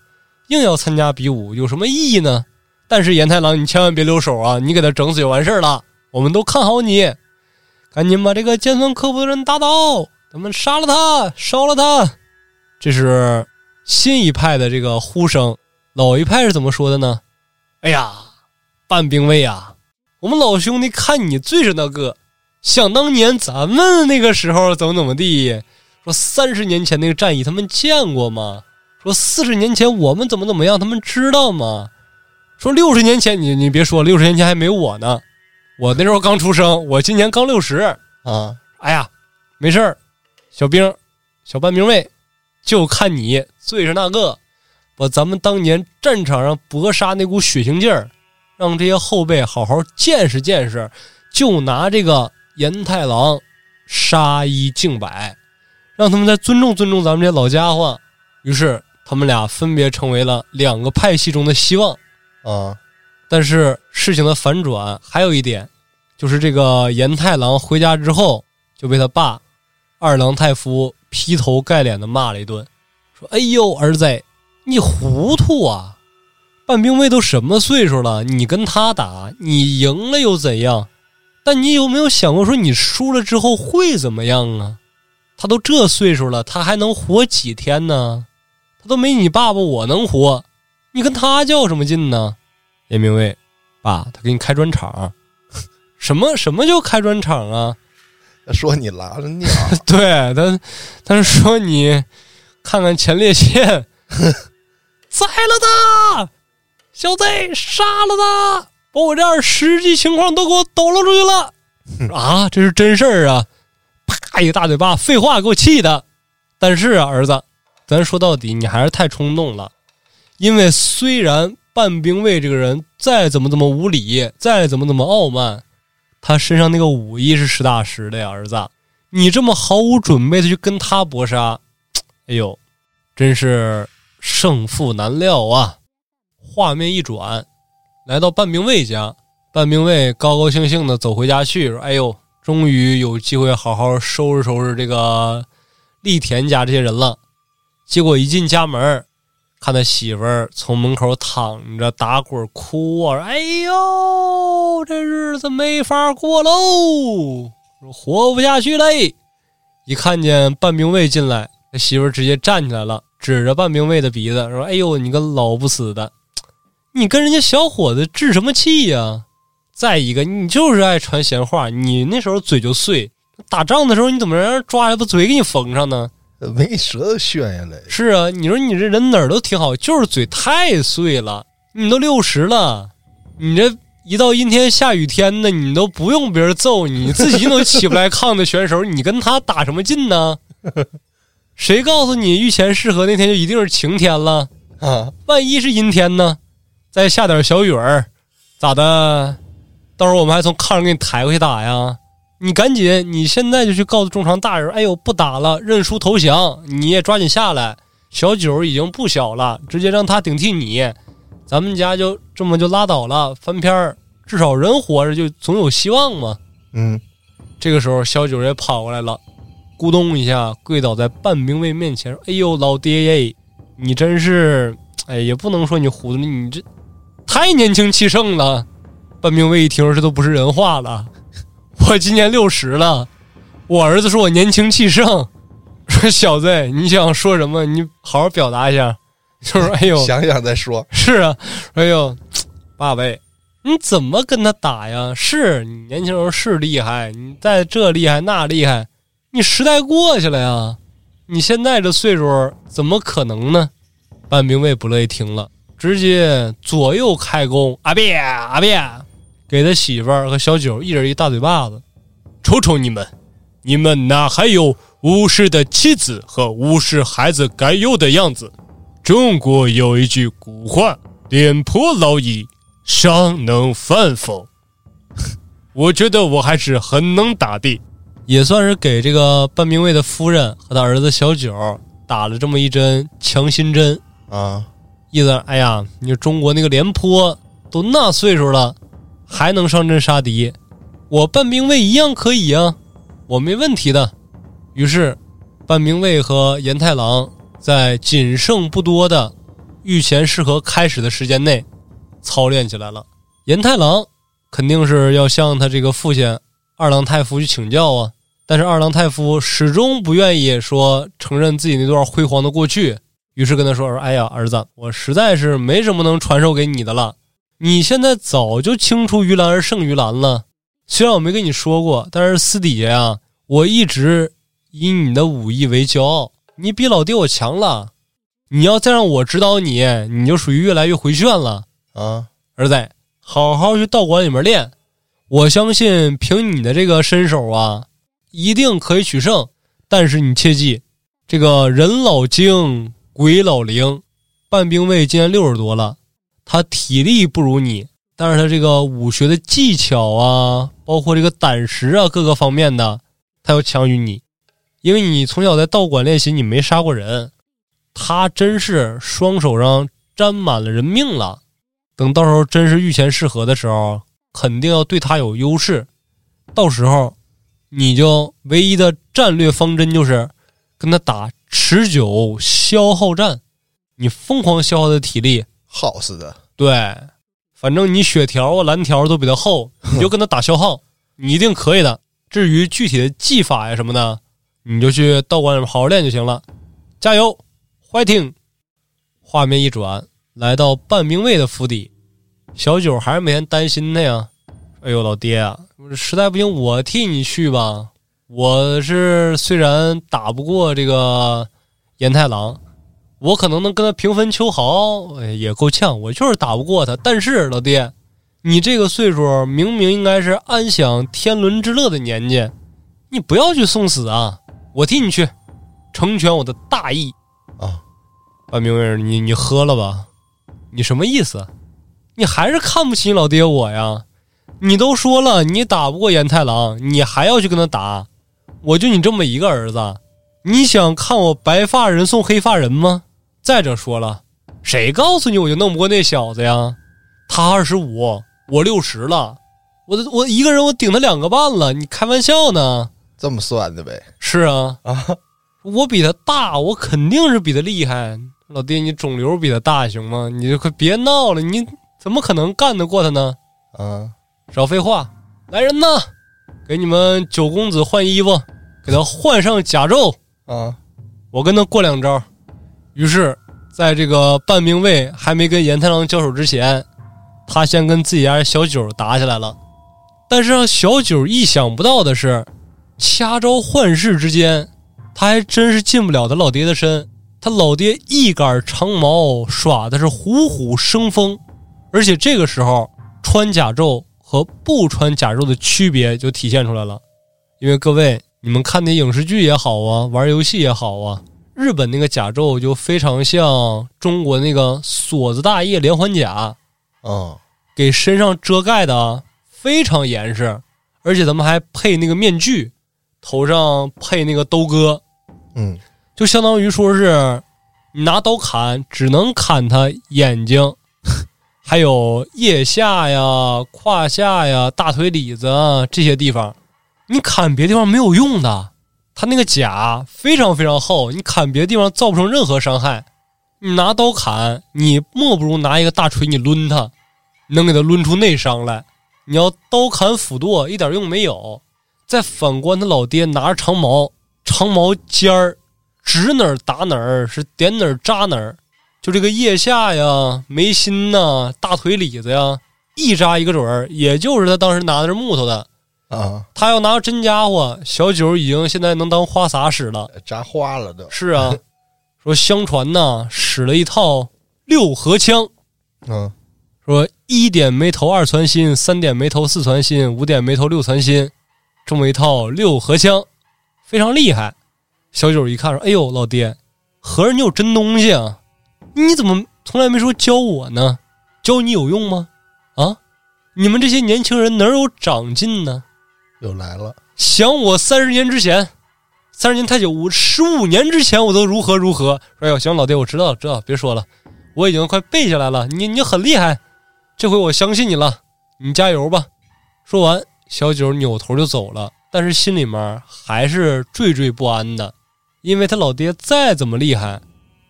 硬要参加比武，有什么意义呢？但是严太郎，你千万别留手啊！你给他整死就完事儿了。我们都看好你，赶紧把这个尖酸刻薄的人打倒，咱们杀了他，烧了他。这是新一派的这个呼声，老一派是怎么说的呢？哎呀，半兵卫啊，我们老兄弟看你最是那个。想当年咱们那个时候怎么怎么地，说三十年前那个战役他们见过吗？说四十年前我们怎么怎么样他们知道吗？说六十年前你你别说，六十年前还没我呢，我那时候刚出生，我今年刚六十啊。哎呀，没事儿，小兵，小半兵卫，就看你最是那个，把咱们当年战场上搏杀那股血腥劲儿，让这些后辈好好见识见识，就拿这个。严太郎杀一儆百，让他们再尊重尊重咱们这些老家伙。于是他们俩分别成为了两个派系中的希望啊。但是事情的反转还有一点，就是这个严太郎回家之后就被他爸二郎太夫劈头盖脸的骂了一顿，说：“哎呦，儿子，你糊涂啊！半兵卫都什么岁数了，你跟他打，你赢了又怎样？”但你有没有想过，说你输了之后会怎么样啊？他都这岁数了，他还能活几天呢？他都没你爸爸我能活，你跟他较什么劲呢？严明卫，爸，他给你开专场，什么什么叫开专场啊？说你拉了尿，对他，他是说你看看前列腺，宰了他，小贼杀了他，把我这儿实际情况都给我抖露出去了啊！这是真事儿啊！啪一个大嘴巴，废话给我气的。但是啊，儿子，咱说到底，你还是太冲动了。因为虽然半兵卫这个人再怎么怎么无礼，再怎么怎么傲慢，他身上那个武艺是实打实的呀，儿子。你这么毫无准备的去跟他搏杀，哎呦，真是胜负难料啊！画面一转，来到半兵卫家，半兵卫高高兴兴的走回家去，说：“哎呦，终于有机会好好收拾收拾这个利田家这些人了。”结果一进家门，看他媳妇儿从门口躺着打滚哭啊！哎呦，这日子没法过喽！活不下去嘞！一看见半兵卫进来，他媳妇儿直接站起来了，指着半兵卫的鼻子说：“哎呦，你个老不死的，你跟人家小伙子置什么气呀？再一个，你就是爱传闲话，你那时候嘴就碎，打仗的时候你怎么让人抓来把嘴给你缝上呢？没舌头炫下来。是啊，你说你这人哪儿都挺好，就是嘴太碎了。你都六十了，你这……一到阴天下雨天的，你都不用别人揍你，自己都起不来炕的选手，你跟他打什么劲呢？谁告诉你御前适合那天就一定是晴天了 啊？万一是阴天呢？再下点小雨儿，咋的？到时候我们还从炕上给你抬回去打呀？你赶紧，你现在就去告诉中常大人，哎呦，不打了，认输投降。你也抓紧下来，小九已经不小了，直接让他顶替你。咱们家就这么就拉倒了，翻篇儿，至少人活着就总有希望嘛。嗯，这个时候小九也跑过来了，咕咚一下跪倒在半兵卫面前，哎呦，老爹耶，你真是，哎，也不能说你糊涂，你这太年轻气盛了。半兵卫一听，这都不是人话了。我今年六十了，我儿子说我年轻气盛，说小子，你想说什么？你好好表达一下。就是哎呦，想想再说。是啊，哎呦，爸呗，你怎么跟他打呀？是你年轻时候是厉害，你在这厉害那厉害，你时代过去了呀。你现在这岁数怎么可能呢？半兵卫不乐意听了，直接左右开弓，啊别啊别，给他媳妇儿和小九一人一大嘴巴子。瞅瞅你们，你们哪还有武士的妻子和武士孩子该有的样子？中国有一句古话：“廉颇老矣，尚能饭否。”我觉得我还是很能打的，也算是给这个半兵卫的夫人和他儿子小九打了这么一针强心针啊！意思，哎呀，你中国那个廉颇都那岁数了，还能上阵杀敌，我半兵卫一样可以啊，我没问题的。于是，半兵卫和严太郎。在仅剩不多的御前适合开始的时间内，操练起来了。严太郎肯定是要向他这个父亲二郎太夫去请教啊，但是二郎太夫始终不愿意说承认自己那段辉煌的过去，于是跟他说：“说哎呀，儿子，我实在是没什么能传授给你的了。你现在早就青出于蓝而胜于蓝了。虽然我没跟你说过，但是私底下呀，我一直以你的武艺为骄傲。”你比老爹我强了，你要再让我指导你，你就属于越来越回旋了啊！儿子，好好去道馆里面练，我相信凭你的这个身手啊，一定可以取胜。但是你切记，这个人老精，鬼老灵。半兵卫今年六十多了，他体力不如你，但是他这个武学的技巧啊，包括这个胆识啊，各个方面的，他要强于你。因为你从小在道馆练习，你没杀过人，他真是双手上沾满了人命了。等到时候真是御前适合的时候，肯定要对他有优势。到时候，你就唯一的战略方针就是跟他打持久消耗战，你疯狂消耗的体力，耗死的。对，反正你血条啊、蓝条都比他厚，你就跟他打消耗，你一定可以的。至于具体的技法呀什么的。你就去道馆里面好好练就行了。加油，fighting！画面一转，来到半兵卫的府邸，小九还是每天担心他呀。哎呦，老爹啊，实在不行我替你去吧。我是虽然打不过这个严太郎，我可能能跟他平分秋毫，也够呛。我就是打不过他。但是老爹，你这个岁数明明应该是安享天伦之乐的年纪，你不要去送死啊！我替你去，成全我的大义啊！啊明月，你你喝了吧？你什么意思？你还是看不起老爹我呀？你都说了你打不过严太郎，你还要去跟他打？我就你这么一个儿子，你想看我白发人送黑发人吗？再者说了，谁告诉你我就弄不过那小子呀？他二十五，我六十了，我我一个人我顶他两个半了，你开玩笑呢？这么算的呗？是啊啊，我比他大，我肯定是比他厉害。老弟，你肿瘤比他大行吗？你就快别闹了，你怎么可能干得过他呢？啊，少废话，来人呐，给你们九公子换衣服。给他换上甲胄啊！我跟他过两招。于是，在这个半兵卫还没跟岩太郎交手之前，他先跟自己家小九打起来了。但是让小九意想不到的是，掐招换式之间，他还真是进不了他老爹的身。他老爹一杆长矛耍的是虎虎生风，而且这个时候穿甲胄和不穿甲胄的区别就体现出来了，因为各位。你们看那影视剧也好啊，玩游戏也好啊，日本那个甲胄就非常像中国那个锁子大叶连环甲，啊，给身上遮盖的非常严实，而且咱们还配那个面具，头上配那个兜哥，嗯，就相当于说是你拿刀砍，只能砍他眼睛，还有腋下呀、胯下呀、大腿里子这些地方。你砍别地方没有用的，他那个甲非常非常厚，你砍别的地方造不成任何伤害。你拿刀砍，你莫不如拿一个大锤，你抡他，能给他抡出内伤来。你要刀砍斧剁，一点用没有。再反观他老爹拿着长矛，长矛尖儿，指哪儿打哪儿，是点哪儿扎哪儿。就这个腋下呀、眉心呐、大腿里子呀，一扎一个准儿。也就是他当时拿的是木头的。啊，他要拿真家伙，小九已经现在能当花洒使了，扎花了都。是啊，说相传呢，使了一套六合枪，嗯，说一点没头二传心，三点没头四传心，五点没头六传心，这么一套六合枪，非常厉害。小九一看说：“哎呦，老爹，合着你有真东西啊？你怎么从来没说教我呢？教你有用吗？啊，你们这些年轻人哪有长进呢？”又来了，想我三十年之前，三十年太久，我十五年之前我都如何如何。哎呦，行，老爹，我知道了，知道，别说了，我已经快背下来了。你你很厉害，这回我相信你了，你加油吧。说完，小九扭头就走了，但是心里面还是惴惴不安的，因为他老爹再怎么厉害，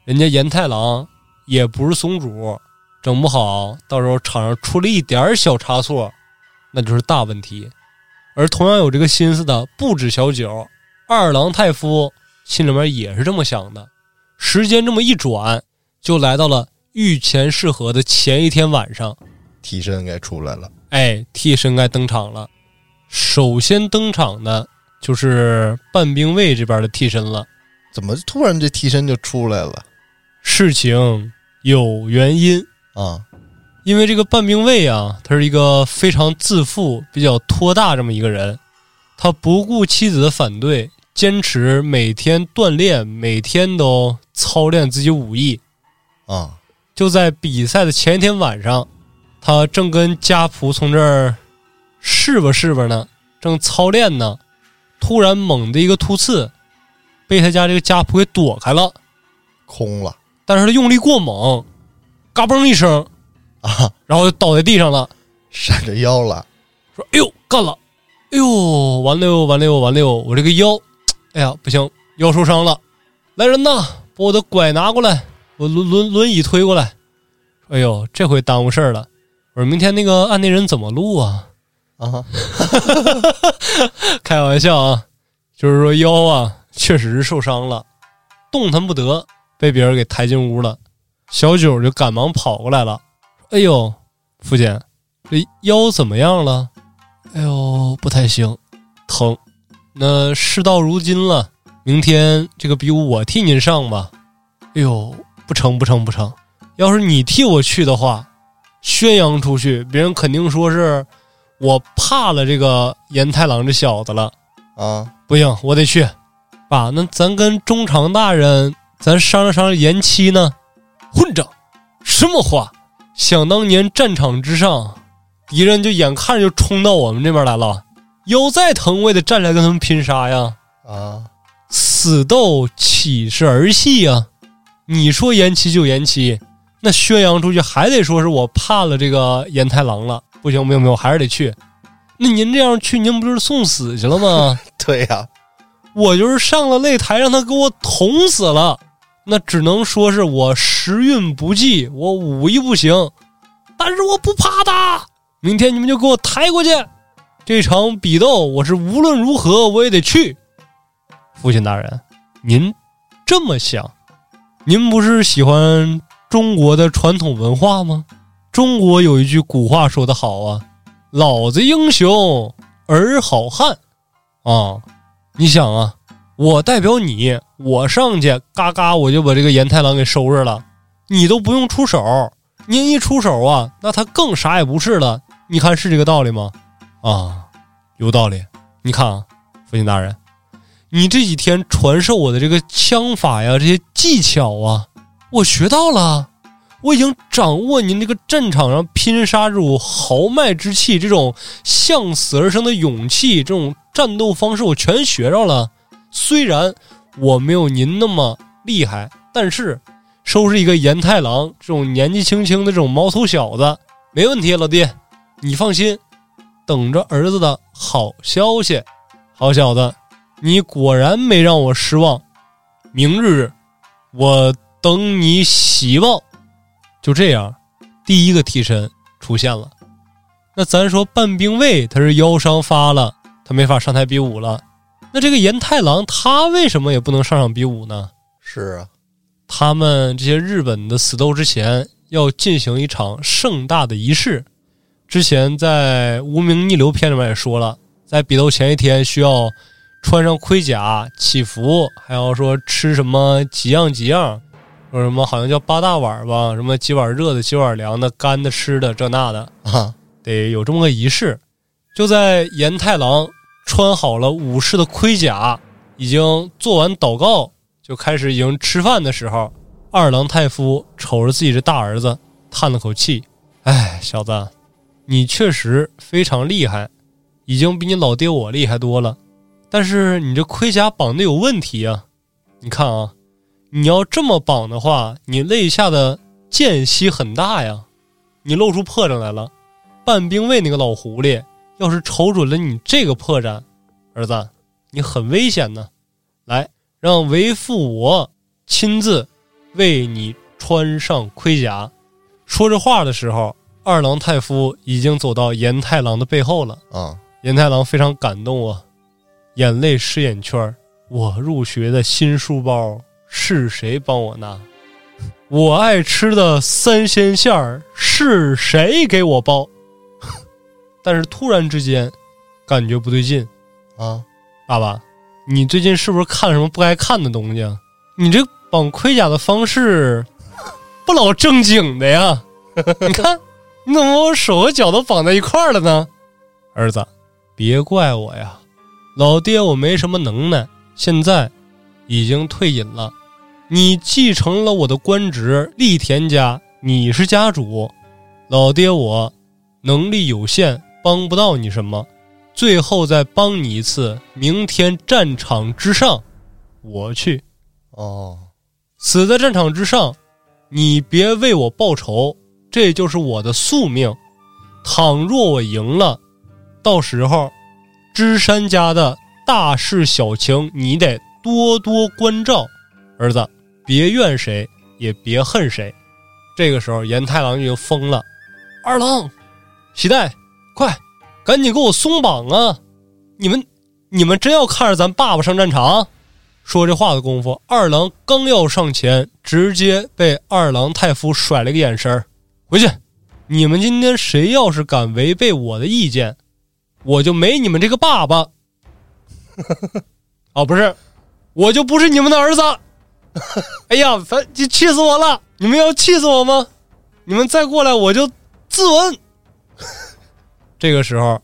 人家严太郎也不是松主，整不好到时候场上出了一点小差错，那就是大问题。而同样有这个心思的不止小九，二郎太夫心里面也是这么想的。时间这么一转，就来到了御前试合的前一天晚上，替身该出来了。哎，替身该登场了。首先登场的就是半兵卫这边的替身了。怎么突然这替身就出来了？事情有原因啊。因为这个半兵卫啊，他是一个非常自负、比较托大这么一个人，他不顾妻子的反对，坚持每天锻炼，每天都操练自己武艺。啊，就在比赛的前一天晚上，他正跟家仆从这儿试吧试吧呢，正操练呢，突然猛的一个突刺，被他家这个家仆给躲开了，空了。但是他用力过猛，嘎嘣一声。啊，然后就倒在地上了，闪着腰了，说：“哎呦，干了！哎呦，完了哟，完了哟，完了哟！我这个腰，哎呀，不行，腰受伤了！来人呐，把我的拐拿过来，我轮轮轮椅推过来！哎呦，这回耽误事儿了！我说明天那个案内人怎么录啊？啊，开玩笑啊，就是说腰啊，确实是受伤了，动弹不得，被别人给抬进屋了。小九就赶忙跑过来了，哎呦，父亲，这腰怎么样了？哎呦，不太行，疼。那事到如今了，明天这个比武我替您上吧。哎呦，不成不成不成，要是你替我去的话，宣扬出去，别人肯定说是我怕了这个严太郎这小子了啊！不行，我得去。爸，那咱跟中长大人咱商量商量延期呢？混账！什么话？想当年战场之上，敌人就眼看着就冲到我们这边来了，腰再疼我也得站起来跟他们拼杀呀！啊，死斗岂是儿戏呀？你说延期就延期，那宣扬出去还得说是我怕了这个严太郎了。不行不行不行，我还是得去。那您这样去，您不就是送死去了吗？对呀。我就是上了擂台，让他给我捅死了，那只能说是我时运不济，我武艺不行，但是我不怕他。明天你们就给我抬过去，这场比斗我是无论如何我也得去。父亲大人，您这么想，您不是喜欢中国的传统文化吗？中国有一句古话说得好啊，“老子英雄儿好汉”，啊。你想啊，我代表你，我上去嘎嘎，我就把这个严太郎给收拾了，你都不用出手，您一出手啊，那他更啥也不是了。你看是这个道理吗？啊，有道理。你看啊，父亲大人，你这几天传授我的这个枪法呀，这些技巧啊，我学到了，我已经掌握您这个战场上拼杀这种豪迈之气，这种向死而生的勇气，这种。战斗方式我全学着了，虽然我没有您那么厉害，但是收拾一个严太郎这种年纪轻轻的这种毛头小子没问题，老弟，你放心，等着儿子的好消息。好小子，你果然没让我失望，明日我等你喜报。就这样，第一个替身出现了。那咱说半兵卫他是腰伤发了。他没法上台比武了，那这个岩太郎他为什么也不能上场比武呢？是啊，他们这些日本的死斗之前要进行一场盛大的仪式。之前在《无名逆流篇》里面也说了，在比斗前一天需要穿上盔甲祈福，还要说吃什么几样几样，说什么好像叫八大碗吧，什么几碗热的，几碗凉的，干的、吃的，这那的啊，得有这么个仪式。就在岩太郎穿好了武士的盔甲，已经做完祷告，就开始已经吃饭的时候，二郎太夫瞅着自己的大儿子，叹了口气：“哎，小子，你确实非常厉害，已经比你老爹我厉害多了。但是你这盔甲绑的有问题啊！你看啊，你要这么绑的话，你肋下的间隙很大呀，你露出破绽来了。半兵卫那个老狐狸。”要是瞅准了你这个破绽，儿子，你很危险呢。来，让为父我亲自为你穿上盔甲。说这话的时候，二郎太夫已经走到严太郎的背后了。啊，严太郎非常感动啊，眼泪湿眼圈我入学的新书包是谁帮我拿？我爱吃的三鲜馅儿是谁给我包？但是突然之间，感觉不对劲，啊，爸爸，你最近是不是看什么不该看的东西啊？你这绑盔甲的方式不老正经的呀？你看，你怎么把我手和脚都绑在一块儿了呢？儿子，别怪我呀，老爹我没什么能耐，现在已经退隐了。你继承了我的官职，立田家，你是家主，老爹我能力有限。帮不到你什么，最后再帮你一次。明天战场之上，我去。哦，死在战场之上，你别为我报仇，这就是我的宿命。倘若我赢了，到时候芝山家的大事小情，你得多多关照。儿子，别怨谁，也别恨谁。这个时候，严太郎已经疯了。二郎，喜代。快，赶紧给我松绑啊！你们，你们真要看着咱爸爸上战场？说这话的功夫，二郎刚要上前，直接被二郎太夫甩了个眼神儿，回去。你们今天谁要是敢违背我的意见，我就没你们这个爸爸。哦，不是，我就不是你们的儿子。哎呀，烦，气死我了！你们要气死我吗？你们再过来，我就自刎。这个时候，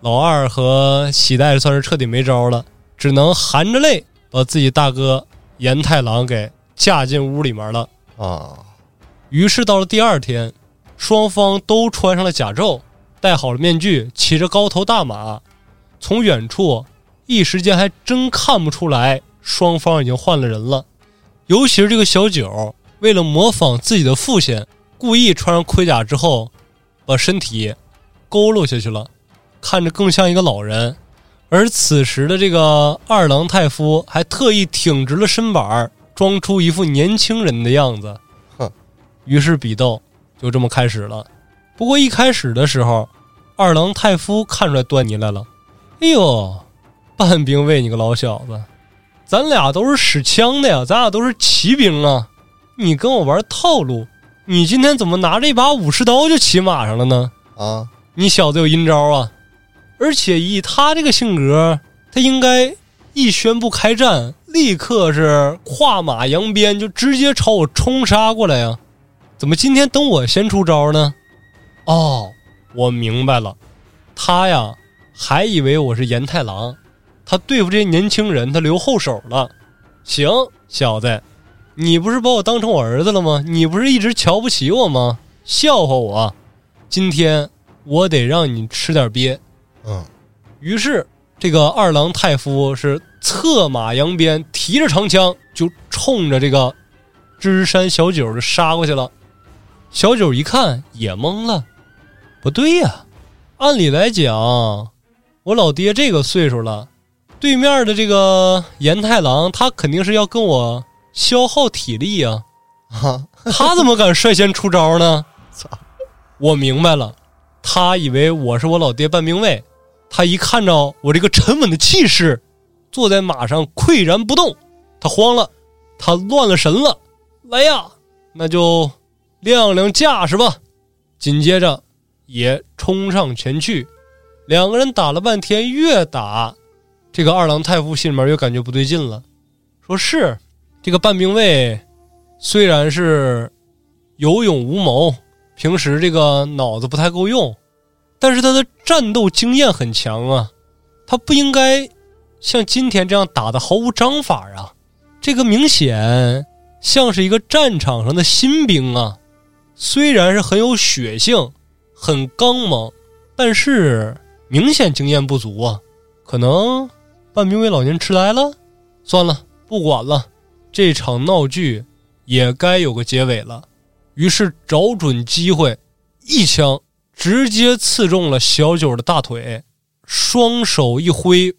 老二和喜代算是彻底没招了，只能含着泪。把自己大哥严太郎给架进屋里面了啊！于是到了第二天，双方都穿上了甲胄，戴好了面具，骑着高头大马，从远处一时间还真看不出来双方已经换了人了。尤其是这个小九，为了模仿自己的父亲，故意穿上盔甲之后，把身体佝偻下去了，看着更像一个老人。而此时的这个二郎太夫还特意挺直了身板装出一副年轻人的样子。哼，于是比斗就这么开始了。不过一开始的时候，二郎太夫看出来端倪来了。哎呦，半兵卫，你个老小子，咱俩都是使枪的呀，咱俩都是骑兵啊，你跟我玩套路？你今天怎么拿着一把武士刀就骑马上了呢？啊，你小子有阴招啊！而且以他这个性格，他应该一宣布开战，立刻是跨马扬鞭，就直接朝我冲杀过来呀！怎么今天等我先出招呢？哦，我明白了，他呀还以为我是严太郎，他对付这些年轻人，他留后手了。行，小子，你不是把我当成我儿子了吗？你不是一直瞧不起我吗？笑话我！今天我得让你吃点鳖。嗯，于是这个二郎太夫是策马扬鞭，提着长枪就冲着这个芝山小九就杀过去了。小九一看也懵了，不对呀，按理来讲，我老爹这个岁数了，对面的这个严太郎他肯定是要跟我消耗体力呀，啊，他怎么敢率先出招呢？操！我明白了，他以为我是我老爹半兵卫。他一看着我这个沉稳的气势，坐在马上岿然不动，他慌了，他乱了神了。来呀，那就亮亮架势吧。紧接着也冲上前去，两个人打了半天，越打这个二郎太夫心里面越感觉不对劲了。说是这个半兵卫，虽然是有勇无谋，平时这个脑子不太够用。但是他的战斗经验很强啊，他不应该像今天这样打的毫无章法啊！这个明显像是一个战场上的新兵啊，虽然是很有血性、很刚猛，但是明显经验不足啊！可能半兵卫老年痴呆了？算了，不管了，这场闹剧也该有个结尾了。于是找准机会，一枪。直接刺中了小九的大腿，双手一挥，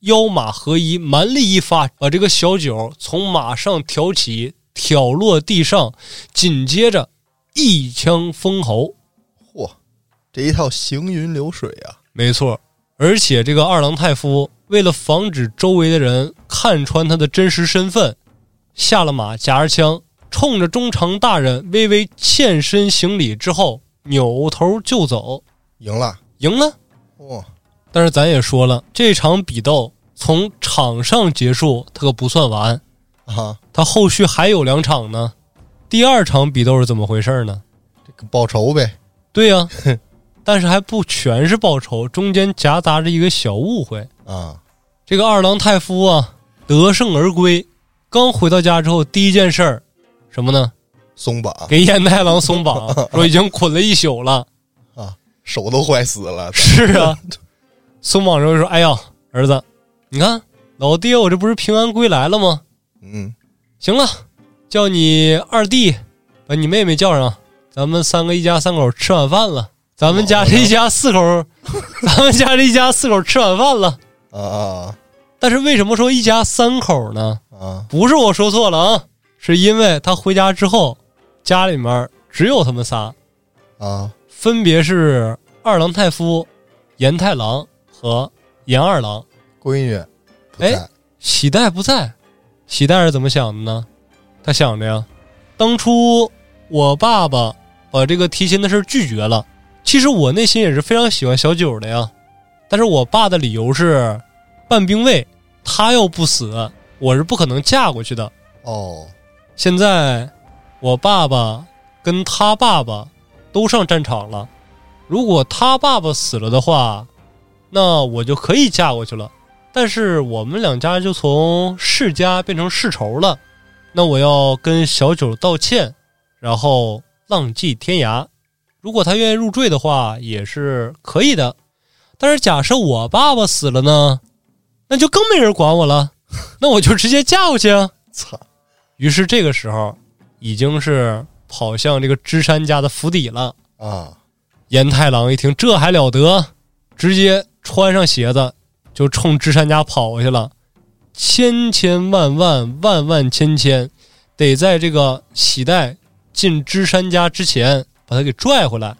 腰马合一，蛮力一发，把这个小九从马上挑起，挑落地上，紧接着一枪封喉。嚯，这一套行云流水啊！没错，而且这个二郎太夫为了防止周围的人看穿他的真实身份，下了马，夹着枪，冲着中诚大人微微欠身行礼之后。扭头就走，赢了，赢了，哇！但是咱也说了，这场比斗从场上结束，它可不算完啊，它后续还有两场呢。第二场比斗是怎么回事呢？这个报仇呗。对呀，但是还不全是报仇，中间夹杂着一个小误会啊。这个二郎太夫啊，得胜而归，刚回到家之后，第一件事儿什么呢？松绑，给燕太郎松绑，说已经捆了一宿了，啊，手都坏死了。是啊，松绑之后说：“哎呀，儿子，你看老爹，我这不是平安归来了吗？嗯，行了，叫你二弟，把你妹妹叫上，咱们三个一家三口吃晚饭了。咱们家这一家四口，咱们家这一家四口吃晚饭了。啊，但是为什么说一家三口呢？啊，不是我说错了啊，是因为他回家之后。”家里面只有他们仨，啊，分别是二郎太夫、严太郎和严二郎。闺女，哎，喜代不在，喜代是怎么想的呢？他想着呀，当初我爸爸把这个提亲的事拒绝了，其实我内心也是非常喜欢小九的呀。但是我爸的理由是，半兵卫，他要不死，我是不可能嫁过去的。哦，现在我爸爸跟他爸爸都上战场了，如果他爸爸死了的话，那我就可以嫁过去了。但是我们两家就从世家变成世仇了，那我要跟小九道歉，然后浪迹天涯。如果他愿意入赘的话，也是可以的。但是假设我爸爸死了呢，那就更没人管我了，那我就直接嫁过去啊！操！于是这个时候，已经是跑向这个芝山家的府邸了。啊，严太郎一听，这还了得，直接穿上鞋子就冲芝山家跑过去了。千千万万万万千千，得在这个喜代进芝山家之前把他给拽回来。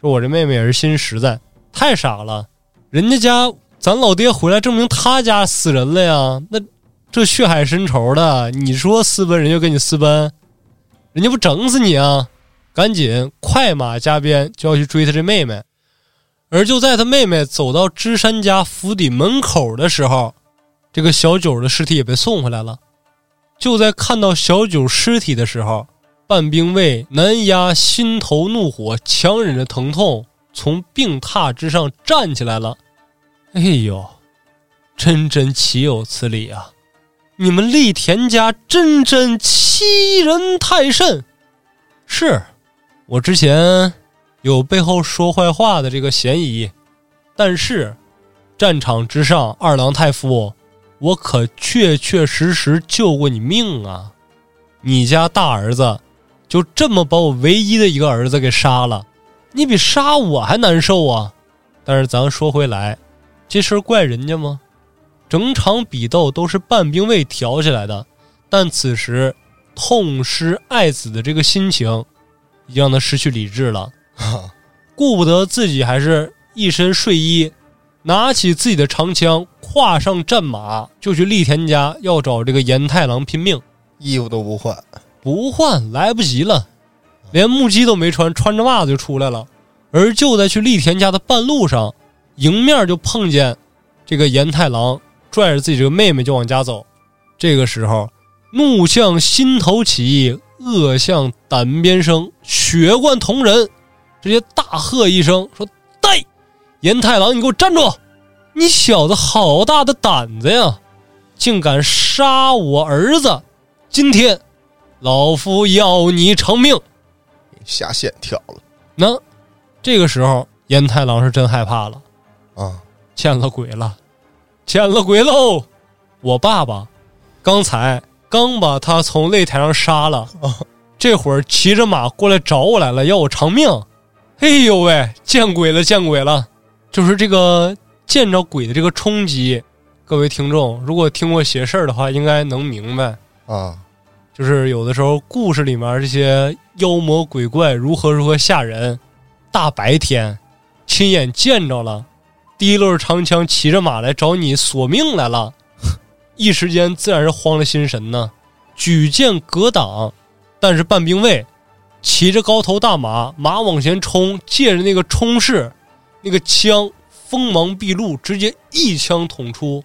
说我这妹妹也是心实在，太傻了。人家家咱老爹回来，证明他家死人了呀。那这血海深仇的，你说私奔人就跟你私奔，人家不整死你啊！赶紧快马加鞭就要去追他这妹妹。而就在他妹妹走到芝山家府邸门口的时候，这个小九的尸体也被送回来了。就在看到小九尸体的时候，半兵卫难压心头怒火，强忍着疼痛从病榻之上站起来了。哎呦，真真岂有此理啊！你们栗田家真真欺人太甚！是，我之前有背后说坏话的这个嫌疑，但是战场之上，二郎太夫，我可确确实实救过你命啊！你家大儿子就这么把我唯一的一个儿子给杀了，你比杀我还难受啊！但是咱说回来，这事怪人家吗？整场比斗都是半兵卫挑起来的，但此时痛失爱子的这个心情，已经让他失去理智了。顾不得自己还是一身睡衣，拿起自己的长枪，跨上战马，就去栗田家要找这个严太郎拼命。衣服都不换，不换来不及了，连木屐都没穿，穿着袜子就出来了。而就在去栗田家的半路上，迎面就碰见这个严太郎。拽着自己这个妹妹就往家走，这个时候，怒向心头起，恶向胆边生，血贯瞳仁，直接大喝一声说：“呆，严太郎，你给我站住！你小子好大的胆子呀，竟敢杀我儿子！今天，老夫要你偿命！”下线跳了。那这个时候，严太郎是真害怕了啊，见了鬼了。见了鬼喽！我爸爸刚才刚把他从擂台上杀了，这会儿骑着马过来找我来了，要我偿命。哎呦喂，见鬼了，见鬼了！就是这个见着鬼的这个冲击。各位听众，如果听过邪事儿的话，应该能明白啊。就是有的时候故事里面这些妖魔鬼怪如何如何吓人，大白天亲眼见着了。提溜着长枪，骑着马来找你索命来了，一时间自然是慌了心神呢。举剑格挡，但是半兵卫骑着高头大马，马往前冲，借着那个冲势，那个枪锋芒毕露，直接一枪捅出，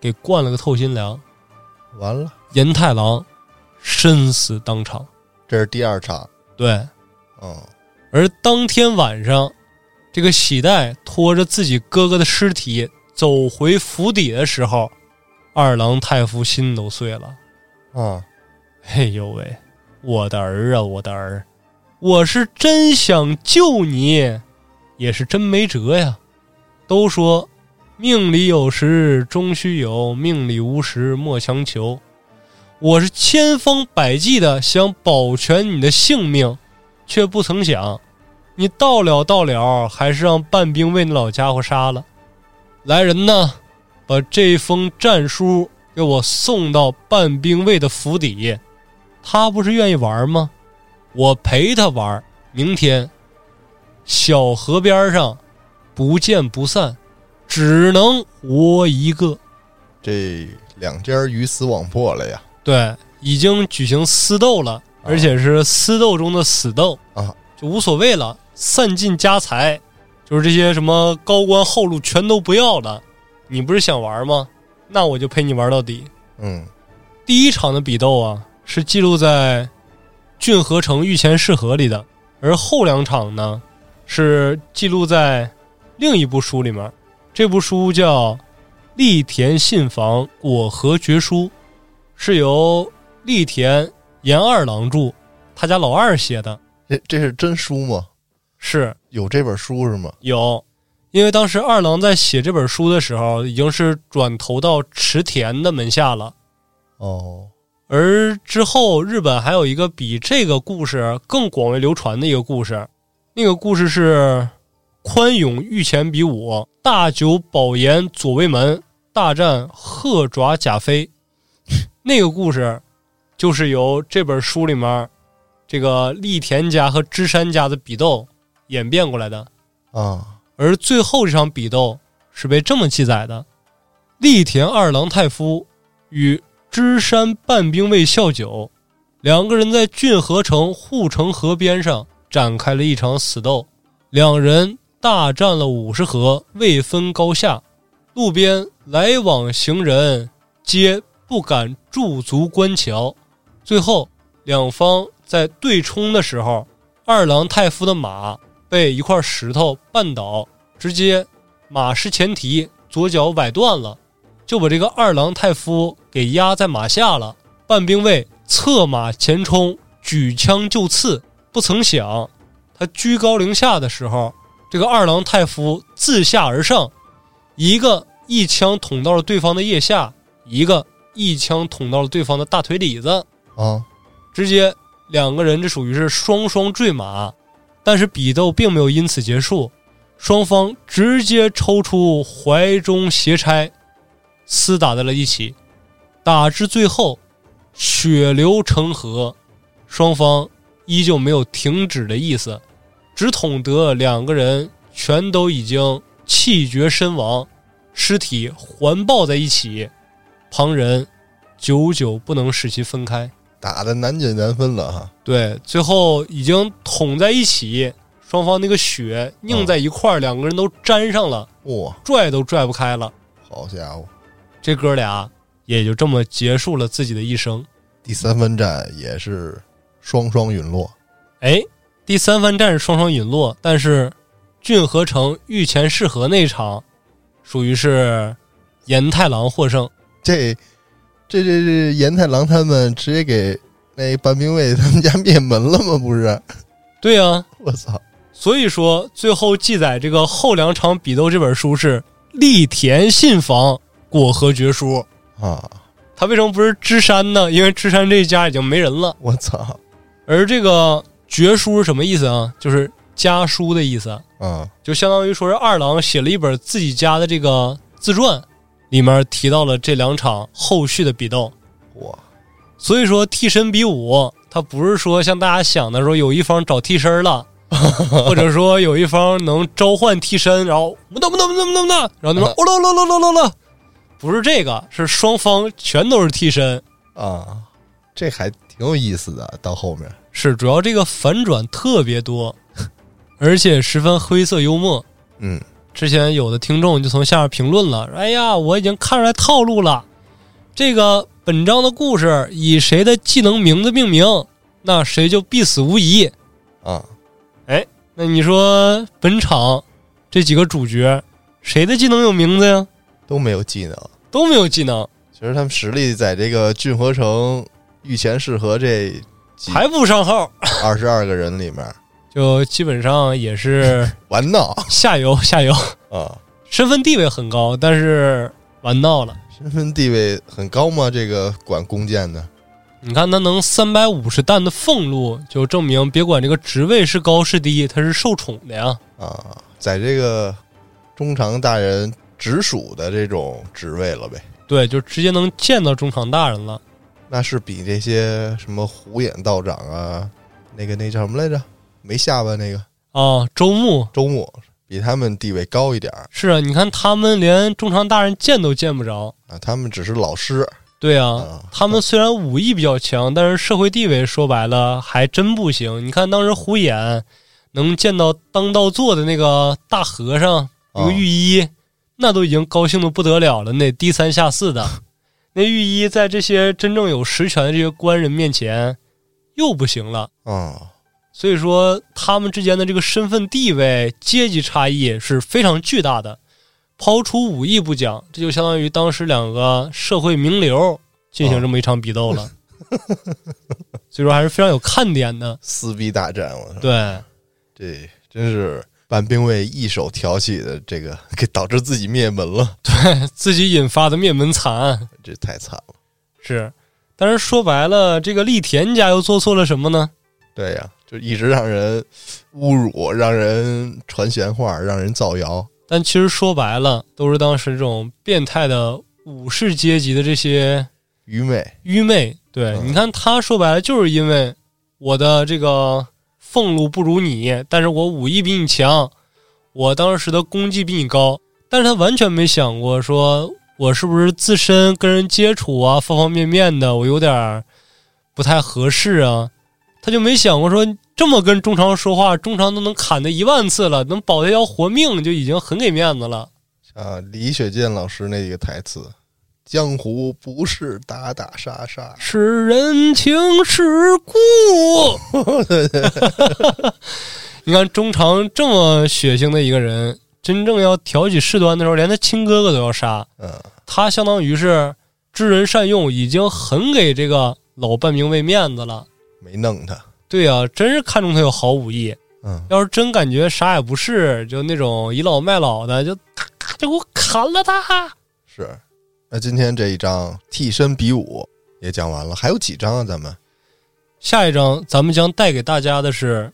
给灌了个透心凉。完了，严太郎身死当场。这是第二场，对，嗯，而当天晚上。这个喜代拖着自己哥哥的尸体走回府邸的时候，二郎太夫心都碎了。啊，哎呦喂，我的儿啊，我的儿，我是真想救你，也是真没辙呀。都说命里有时终须有，命里无时莫强求。我是千方百计的想保全你的性命，却不曾想。你到了到了，还是让半兵卫那老家伙杀了。来人呐，把这封战书给我送到半兵卫的府邸。他不是愿意玩吗？我陪他玩。明天，小河边上，不见不散。只能我一个。这两家鱼死网破了呀！对，已经举行私斗了，而且是私斗中的死斗啊，就无所谓了，散尽家财，就是这些什么高官厚禄全都不要了。你不是想玩吗？那我就陪你玩到底。嗯，第一场的比斗啊，是记录在《郡河城御前试合》里的，而后两场呢，是记录在另一部书里面。这部书叫《栗田信房果核绝书》，是由栗田严二郎著，他家老二写的。这这是真书吗？是有这本书是吗？有，因为当时二郎在写这本书的时候，已经是转投到池田的门下了。哦，而之后日本还有一个比这个故事更广为流传的一个故事，那个故事是宽永御前比武。大久保岩左卫门大战鹤爪甲飞，那个故事就是由这本书里面这个栗田家和芝山家的比斗演变过来的啊。而最后这场比斗是被这么记载的：栗田二郎太夫与芝山半兵卫孝久两个人在郡河城护城河边上展开了一场死斗，两人。大战了五十合，未分高下。路边来往行人皆不敢驻足观瞧。最后，两方在对冲的时候，二郎太夫的马被一块石头绊倒，直接马失前蹄，左脚崴断了，就把这个二郎太夫给压在马下了。半兵卫策马前冲，举枪就刺，不曾想，他居高临下的时候。这个二郎太夫自下而上，一个一枪捅到了对方的腋下，一个一枪捅到了对方的大腿里子，啊，直接两个人这属于是双双坠马，但是比斗并没有因此结束，双方直接抽出怀中斜钗，厮打在了一起，打至最后血流成河，双方依旧没有停止的意思。只捅得两个人全都已经气绝身亡，尸体环抱在一起，旁人久久不能使其分开，打的难解难分了哈。对，最后已经捅在一起，双方那个血拧在一块儿，两个人都粘上了，哇，拽都拽不开了。好家伙，这哥俩也就这么结束了自己的一生。第三番战也是双双陨落，哎。第三番战是双双陨落，但是郡河城御前试合那场，属于是严太郎获胜。这这这这严太郎他们直接给那半兵卫他们家灭门了吗？不是？对呀，我操！所以说最后记载这个后两场比斗这本书是栗田信房果核绝书啊。他为什么不是芝山呢？因为芝山这一家已经没人了。我操！而这个。绝书是什么意思啊？就是家书的意思。啊，就相当于说是二郎写了一本自己家的这个自传，里面提到了这两场后续的比斗。哇，所以说替身比武，他不是说像大家想的说有一方找替身了，或者说有一方能召唤替身，然后不能不能不能不能不能，然后那边哦喽喽喽喽喽喽，不是这个，是双方全都是替身啊，这还挺有意思的，到后面。是，主要这个反转特别多，而且十分灰色幽默。嗯，之前有的听众就从下面评论了：“哎呀，我已经看出来套路了。这个本章的故事以谁的技能名字命名，那谁就必死无疑。”啊，哎，那你说本场这几个主角谁的技能有名字呀？都没有技能，都没有技能。其实他们实力在这个郡河城御前适合这。还不上号，二十二个人里面，就基本上也是 玩闹下游 下游啊，身份地位很高，但是玩闹了。身份地位很高吗？这个管弓箭的，你看他能三百五十弹的俸禄，就证明别管这个职位是高是低，他是受宠的呀。啊，在这个中长大人直属的这种职位了呗。对，就直接能见到中长大人了。那是比这些什么虎眼道长啊，那个那叫什么来着？没下巴那个啊，周牧，周牧比他们地位高一点儿是啊，你看他们连中长大人见都见不着啊，他们只是老师。对啊啊，他们虽然武艺比较强，但是社会地位说白了还真不行。你看当时胡衍能见到当道座的那个大和尚，那个御医，那都已经高兴的不得了了，那低三下四的。那御医在这些真正有实权的这些官人面前又不行了。啊，所以说，他们之间的这个身份地位、阶级差异是非常巨大的。抛出武艺不讲，这就相当于当时两个社会名流进行这么一场比斗了。所以说，还是非常有看点的。撕逼大战，我操，对，这真是半兵卫一手挑起的，这个给导致自己灭门了，对自己引发的灭门惨案这太惨了。是。但是说白了，这个栗田家又做错了什么呢？对呀，就一直让人侮辱，让人传闲话，让人造谣。但其实说白了，都是当时这种变态的武士阶级的这些愚昧，愚昧。对，嗯你看他说白了，就是因为我的这个俸禄不如你，但是我武艺比你强，我当时的功绩比你高，但是他完全没想过说我是不是自身跟人接触啊，方方面面的我有点不太合适啊，他就没想过说这么跟中常说话，中常都能砍他一万次了，能保他一条活命就已经很给面子了。啊，李雪健老师那个台词：“江湖不是打打杀杀。是人情世故。你看中常这么血腥的一个人，真正要挑起事端的时候，连他亲哥哥都要杀。”嗯，他相当于是知人善用，已经很给这个老半兵卫面子了。没弄他。对呀、真是看中他有好武艺。嗯，要是真感觉啥也不是，就那种倚老卖老的，就咔咔就给我砍了他。是。那今天这一章替身比武也讲完了，还有几章啊？咱们下一章咱们将带给大家的是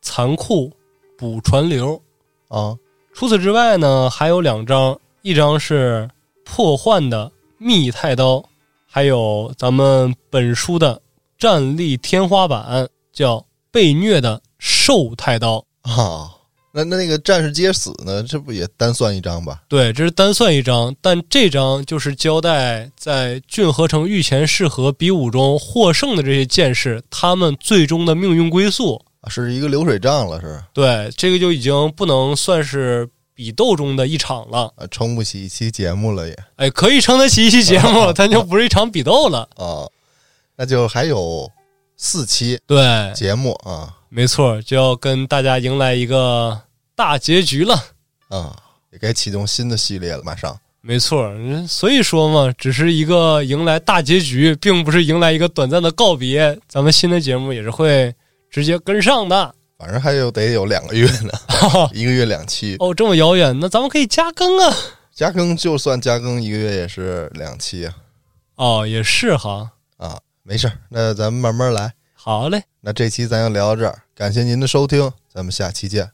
残酷补传流。啊，除此之外呢，还有两章，一章是破幻的密太刀，还有咱们本书的战力天花板，叫被虐的兽太刀。啊，那那那个战士皆死呢？这不也单算一张吧？对，这是单算一张，但这张就是交代在郡河城御前试和比武中获胜的这些剑士，他们最终的命运归宿。啊是一个流水账了，是对，这个就已经不能算是比斗中的一场了。啊，撑不起一期节目了也哎，可以撑得起一期节目，但就不是一场比斗了。啊，那就还有四期对，节目啊没错，就要跟大家迎来一个大结局了。啊，也该启动新的系列了，马上。没错，嗯所以说嘛，只是一个迎来大结局，并不是迎来一个短暂的告别。咱们新的节目也是会直接跟上的。反正还有得有两个月呢，一个月两期，哦，这么遥远，那咱们可以加更啊。加更就算加更一个月也是两期啊哦，也是哈。啊，没事儿，那咱们慢慢来。好嘞，那这期咱就聊到这儿，感谢您的收听，咱们下期见。